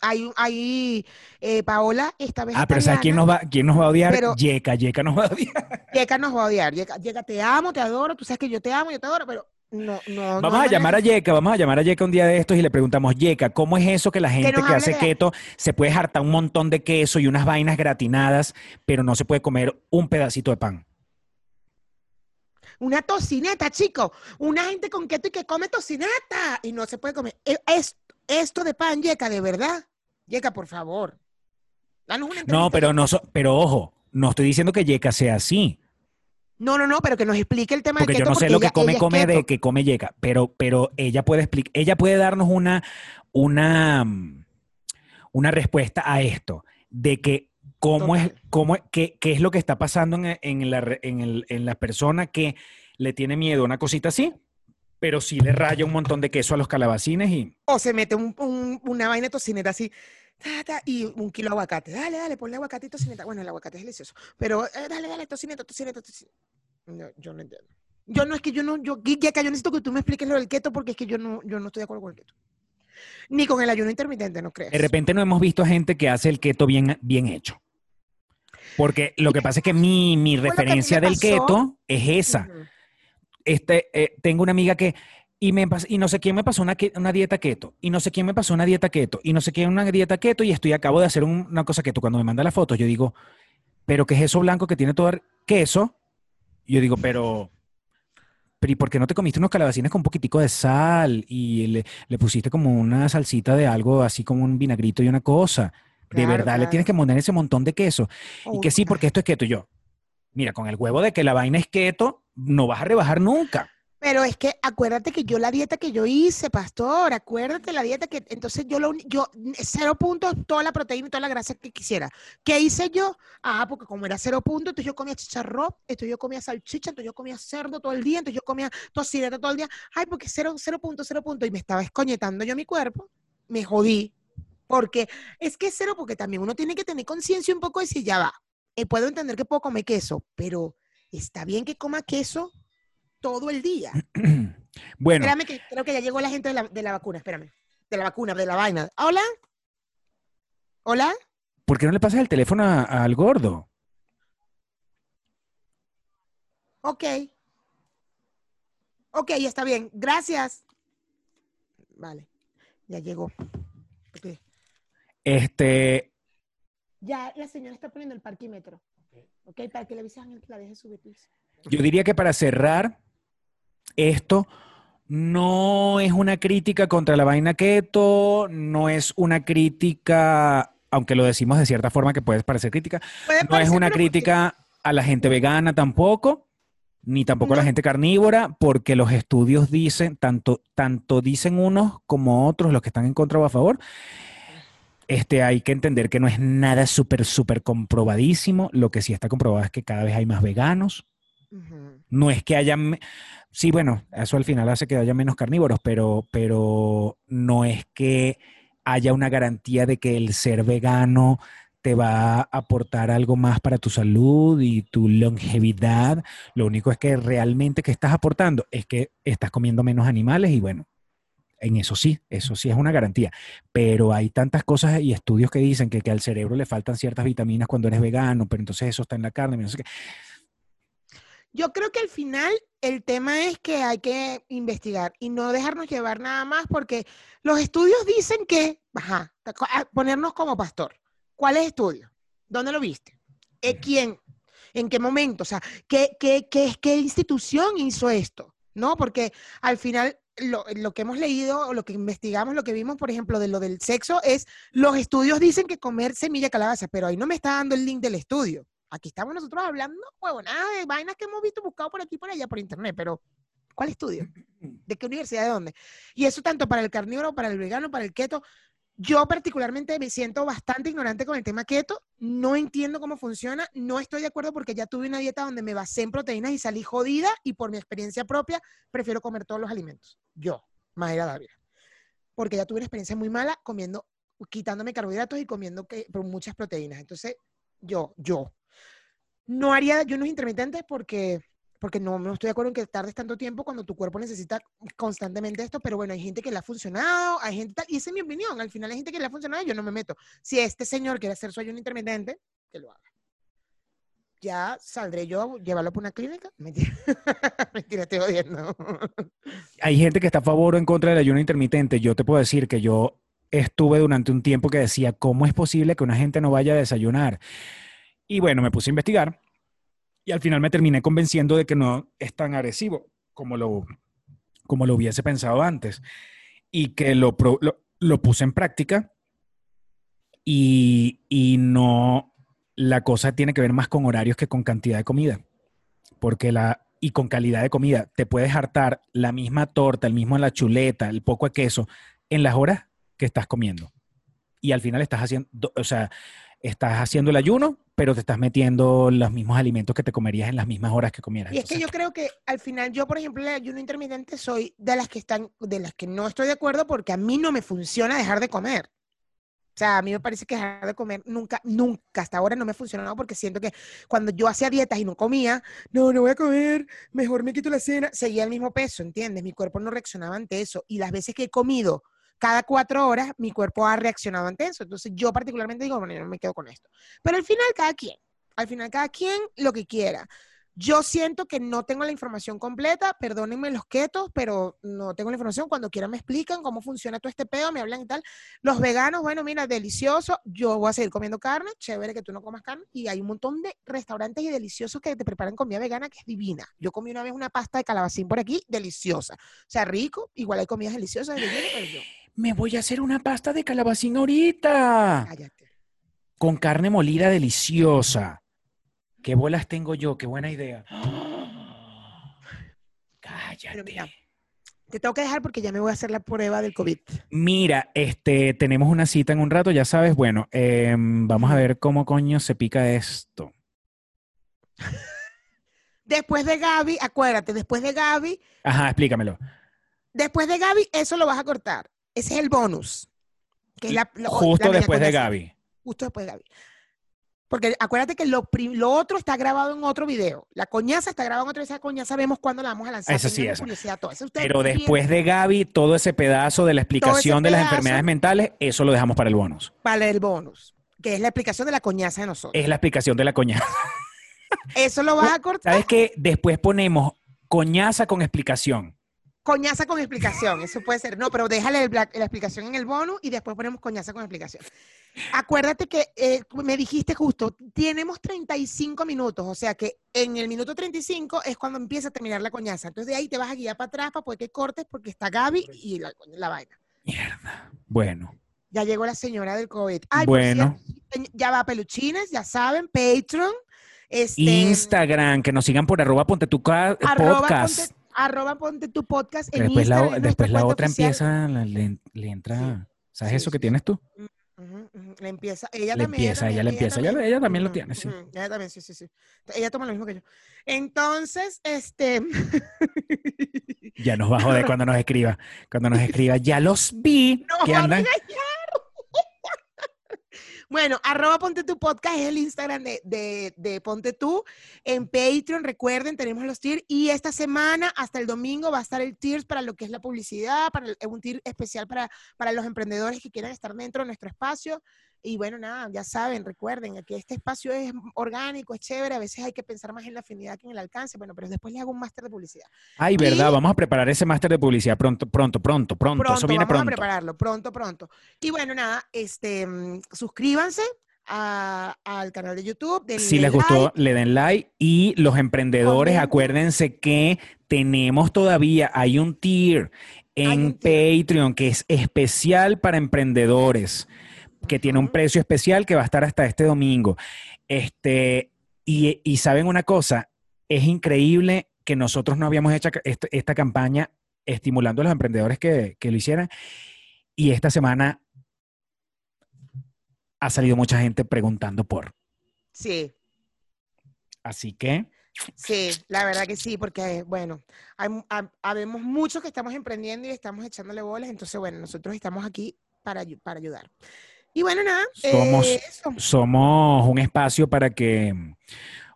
Hay, hay eh, Paola esta vez. Ah, pero ¿sabes quién nos va, quién nos va a odiar? Pero- Yeka, Yeka nos va a odiar. Yeka nos va a odiar. Yeka, Yeka, te amo, te adoro. Tú sabes que yo te amo, yo te adoro, pero no, no. no Vamos a llamar a Yeka, vamos a llamar a Yeka un día de estos y le preguntamos, Yeka, ¿cómo es eso que la gente que hace de- keto se puede hartar un montón de queso y unas vainas gratinadas, pero no se puede comer un pedacito de pan? Una tocineta, chico. Una gente con keto y que come tocineta y no se puede comer. E- Es, esto de pan, Yeka, de verdad. Yeka, por favor. Danos una No, pero no, so- pero ojo, no estoy diciendo que Yeka sea así, No, no, no, pero que nos explique el tema porque del yo no sé lo que ella- come, ella come de que come Yeka, pero, pero ella puede explicar, ella puede darnos una, una, una respuesta a esto, de que cómo es, cómo, qué, qué es lo que está pasando en, en la, en, el- en la persona que le tiene miedo a una cosita así, pero sí le raya un montón de queso a los calabacines y O se mete un- un- una vaina de tocineta así. y un kilo de aguacate. Dale, dale, ponle aguacate y tocineta. Bueno, el aguacate es delicioso. Pero eh, dale, dale, tocineta, tocineta, tocineta. No, yo no entiendo. Yo no es que yo no, yo, Yeka, yo necesito que tú me expliques lo del keto porque es que yo no, yo no estoy de acuerdo con el keto. Ni con el ayuno intermitente, no creas. de repente no hemos visto gente que hace el keto bien, bien hecho. Porque lo que pasa es que mi, mi que referencia del keto es esa. Este, eh, tengo una amiga que, y, me y no sé quién me pasó una, una dieta keto, y no sé quién me pasó una dieta keto, y no sé quién una dieta keto, y estoy, acabo de hacer un- una cosa keto. Cuando me manda las fotos, yo digo, ¿pero qué es eso blanco que tiene todo el queso? Y yo digo, pero, pero ¿y por qué no te comiste unos calabacines con un poquitico de sal? Y le, le pusiste como una salsita de algo, así como un vinagrito y una cosa. De Claro, verdad, le claro. tienes que poner ese montón de queso. Y que sí, porque esto es keto. Y yo, mira, con el huevo de que la vaina es keto, no vas a rebajar nunca. Pero es que acuérdate que yo la dieta que yo hice, pastor, acuérdate la dieta que entonces yo lo yo cero puntos, toda la proteína y toda la grasa que quisiera. ¿Qué hice yo? Ah, porque como era cero puntos, entonces yo comía chicharrón, entonces yo comía salchicha, entonces yo comía cerdo todo el día, entonces yo comía tocineta todo el día. Ay, porque cero, cero puntos, cero puntos. Y me estaba escoñetando yo mi cuerpo, me jodí. Porque es que cero, porque también uno tiene que tener conciencia un poco de si ya va. eh, puedo entender que puedo comer queso, pero está bien que coma queso todo el día. Bueno, Espérame que creo que ya llegó la gente de la, de la vacuna, espérame. De la vacuna, de la vaina. ¿Hola? ¿Hola? ¿por qué no le pasas el teléfono a- al gordo? Ok. Ok, ya está bien. Gracias. Vale. Ya llegó. Ok. Este, Ya la señora está poniendo el parquímetro. Ok, para que le avises a Ángel que la deje subir, yo diría que para cerrar, esto no es una crítica contra la vaina keto, no es una crítica, aunque lo decimos de cierta forma que puede parecer crítica, Puede no es una porque- crítica a la gente vegana tampoco, ni tampoco a la gente carnívora, porque los estudios dicen, tanto, tanto dicen unos como otros, los que están en contra o a favor, este, hay que entender que no es nada súper, súper comprobadísimo. Lo que sí está comprobado es que cada vez hay más veganos. No es que haya... Sí, bueno, eso al final hace que haya menos carnívoros, pero, pero no es que haya una garantía de que el ser vegano te va a aportar algo más para tu salud y tu longevidad. Lo único es que realmente que estás aportando es que estás comiendo menos animales y bueno, en eso sí, eso sí es una garantía. Pero hay tantas cosas y estudios que dicen que, que al cerebro le faltan ciertas vitaminas cuando eres vegano, pero entonces eso está en la carne. no sé qué. Yo creo que al final el tema es que hay que investigar y no dejarnos llevar nada más porque los estudios dicen que, ajá, ponernos como pastor. ¿Cuáles estudios? ¿Dónde lo viste? ¿Eh, ¿Quién? ¿En qué momento? O sea, ¿qué, qué, qué, qué institución hizo esto? ¿No? Porque al final lo, lo que hemos leído o lo que investigamos, lo que vimos, por ejemplo, de lo del sexo es, los estudios dicen que comer semilla calabaza, pero ahí no me está dando el link del estudio. Aquí estamos nosotros hablando, huevonadas de vainas que hemos visto, buscado por aquí por allá por internet, pero ¿cuál estudio? ¿De qué universidad? ¿De dónde? Y eso tanto para el carnívoro, para el vegano, para el keto. Yo particularmente me siento bastante ignorante con el tema keto, no entiendo cómo funciona, no estoy de acuerdo porque ya tuve una dieta donde me basé en proteínas y salí jodida y por mi experiencia propia prefiero comer todos los alimentos. Yo, Mayra Dávila. Porque ya tuve una experiencia muy mala comiendo, quitándome carbohidratos y comiendo que, muchas proteínas. Entonces, yo, yo, no haría ayunos intermitentes porque porque no, no estoy de acuerdo en que tardes tanto tiempo cuando tu cuerpo necesita constantemente esto, pero bueno, hay gente que le ha funcionado, hay gente tal, y esa es mi opinión, al final hay gente que le ha funcionado, yo no me meto. Si este señor quiere hacer su ayuno intermitente, que lo haga. Ya saldré yo a llevarlo por una clínica. Mentira, Mentira estoy jodiendo. Hay gente que está a favor o en contra del ayuno intermitente. Yo te puedo decir que yo estuve durante un tiempo que decía, ¿cómo es posible que una gente no vaya a desayunar? Y bueno, me puse a investigar y al final me terminé convenciendo de que no es tan agresivo como lo, como lo hubiese pensado antes y que lo, lo puse en práctica y, y no, la cosa tiene que ver más con horarios que con cantidad de comida, porque la, y con calidad de comida, te puedes hartar la misma torta, el mismo la chuleta, el poco de queso en las horas que estás comiendo. Y al final estás haciendo, o sea, estás haciendo el ayuno, pero te estás metiendo los mismos alimentos que te comerías en las mismas horas que comieras. Y es que yo creo que al final yo, por ejemplo, el ayuno intermitente soy de las que están, de las que no estoy de acuerdo porque a mí no me funciona dejar de comer. O sea, a mí me parece que dejar de comer nunca, nunca, hasta ahora no me ha funcionado porque siento que cuando yo hacía dietas y no comía, no, no voy a comer, mejor me quito la cena, seguía el mismo peso, ¿entiendes? Mi cuerpo no reaccionaba ante eso. Y las veces que he comido cada cuatro horas, mi cuerpo ha reaccionado ante eso. Entonces yo particularmente digo, bueno, yo no me quedo con esto. Pero al final cada quien, al final cada quien lo que quiera. Yo siento que no tengo la información completa, perdónenme los ketos, pero no tengo la información. Cuando quieran me explican cómo funciona todo este pedo, me hablan y tal. Los veganos, bueno, mira, delicioso. Yo voy a seguir comiendo carne, chévere que tú no comas carne. Y hay un montón de restaurantes y deliciosos que te preparan comida vegana que es divina. Yo comí una vez una pasta de calabacín por aquí, deliciosa. O sea, rico, igual hay comidas deliciosas, pero yo, me voy a hacer una pasta de calabacín ahorita. cállate. Con carne molida deliciosa. ¿Qué bolas tengo yo? Qué buena idea. Pero mira, Cállate. te tengo que dejar porque ya me voy a hacer la prueba del COVID. Mira, este, tenemos una cita en un rato, ya sabes. Bueno, em, vamos a ver cómo coño se pica esto. Después de Gaby, acuérdate, después de Gaby, Ajá, explícamelo. después de Gaby, eso lo vas a cortar. Ese es el bonus. Que es la, lo- Justo la después de. Gaby. Justo después de Gaby. Porque acuérdate que lo, otro está grabado en otro video. La coñaza está grabada en otro video. Esa coñaza vemos cuándo la vamos a lanzar. Eso sí, eso. todo eso. Pero bien- después de Gaby, todo ese pedazo de la explicación de las pedazo. enfermedades mentales, eso lo dejamos para el bonus. Para el bonus. Que es la explicación de la coñaza de nosotros. Es la explicación de la coñaza. Eso lo vas a cortar. ¿Sabes qué? Después ponemos coñaza con explicación. Coñaza con explicación, eso puede ser. No, pero déjale el la, explicación en el bonus y después ponemos coñaza con explicación. Acuérdate que eh, me dijiste justo, tenemos 35 minutos, o sea que en el minuto 35 es cuando empieza a terminar la coñaza. Entonces de ahí te vas a guiar para atrás para poder que cortes porque está Gaby y la, la vaina. Mierda. Bueno, Ya llegó la señora del COVID. Ay, Bueno. cierto, ya va peluchines, ya saben, Patreon. Este, Instagram, que nos sigan por arroba ponte tu arroba podcast. ponte, arroba ponte tu podcast en después la, Instagram, es después la otra oficial. empieza, la- le, le entra, ¿sabes Sí, eso que tienes tú? Le empieza, ella Le también. empieza, ella le empieza, ella- ella también lo tiene, sí. Ella también, sí, sí, sí. Ella toma lo mismo que yo. Entonces, este. Ya nos va a joder cuando nos escriba. Cuando nos escriba, ya los vi Nos que andan. Bueno, arroba Ponte Tu Podcast es el Instagram de, de, de Ponte Tú. En Patreon, recuerden, tenemos los tiers. Y esta semana, hasta el domingo, va a estar el tiers para lo que es la publicidad, para un tier especial para, para los emprendedores que quieran estar dentro de nuestro espacio. Y bueno, nada, ya saben, recuerden que este espacio es orgánico, es chévere. A veces hay que pensar más en la afinidad que en el alcance. Bueno, pero después les hago un máster de publicidad. Ay, verdad, vamos a preparar ese máster de publicidad pronto, pronto, pronto, pronto. Pronto, Eso viene vamos a pronto. prepararlo, pronto, pronto. Y bueno, nada, este, mm, suscríbanse a- al canal de YouTube. Si les gustó, like. le den like. Y los emprendedores, Comenten. acuérdense que tenemos todavía, hay un tier en un tier. Patreon que es especial para emprendedores, que tiene un precio especial que va a estar hasta este domingo. Este, y, y saben una cosa, es increíble que nosotros no habíamos hecho esta, esta campaña estimulando a los emprendedores que, que lo hicieran. Y esta semana ha salido mucha gente preguntando por. Sí, Así que sí, la verdad que sí, porque, bueno, hay, habemos muchos que estamos emprendiendo y estamos echándole bolas, entonces, bueno, nosotros estamos aquí para, para ayudar. Y bueno, nada, Somos- eh, somos un espacio para que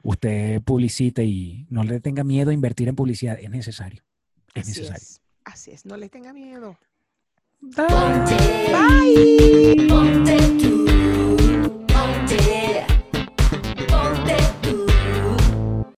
usted publicite y no le tenga miedo a invertir en publicidad. Es necesario. Es Así necesario. es. Así es, no le tenga miedo. Ponte, Bye. ponte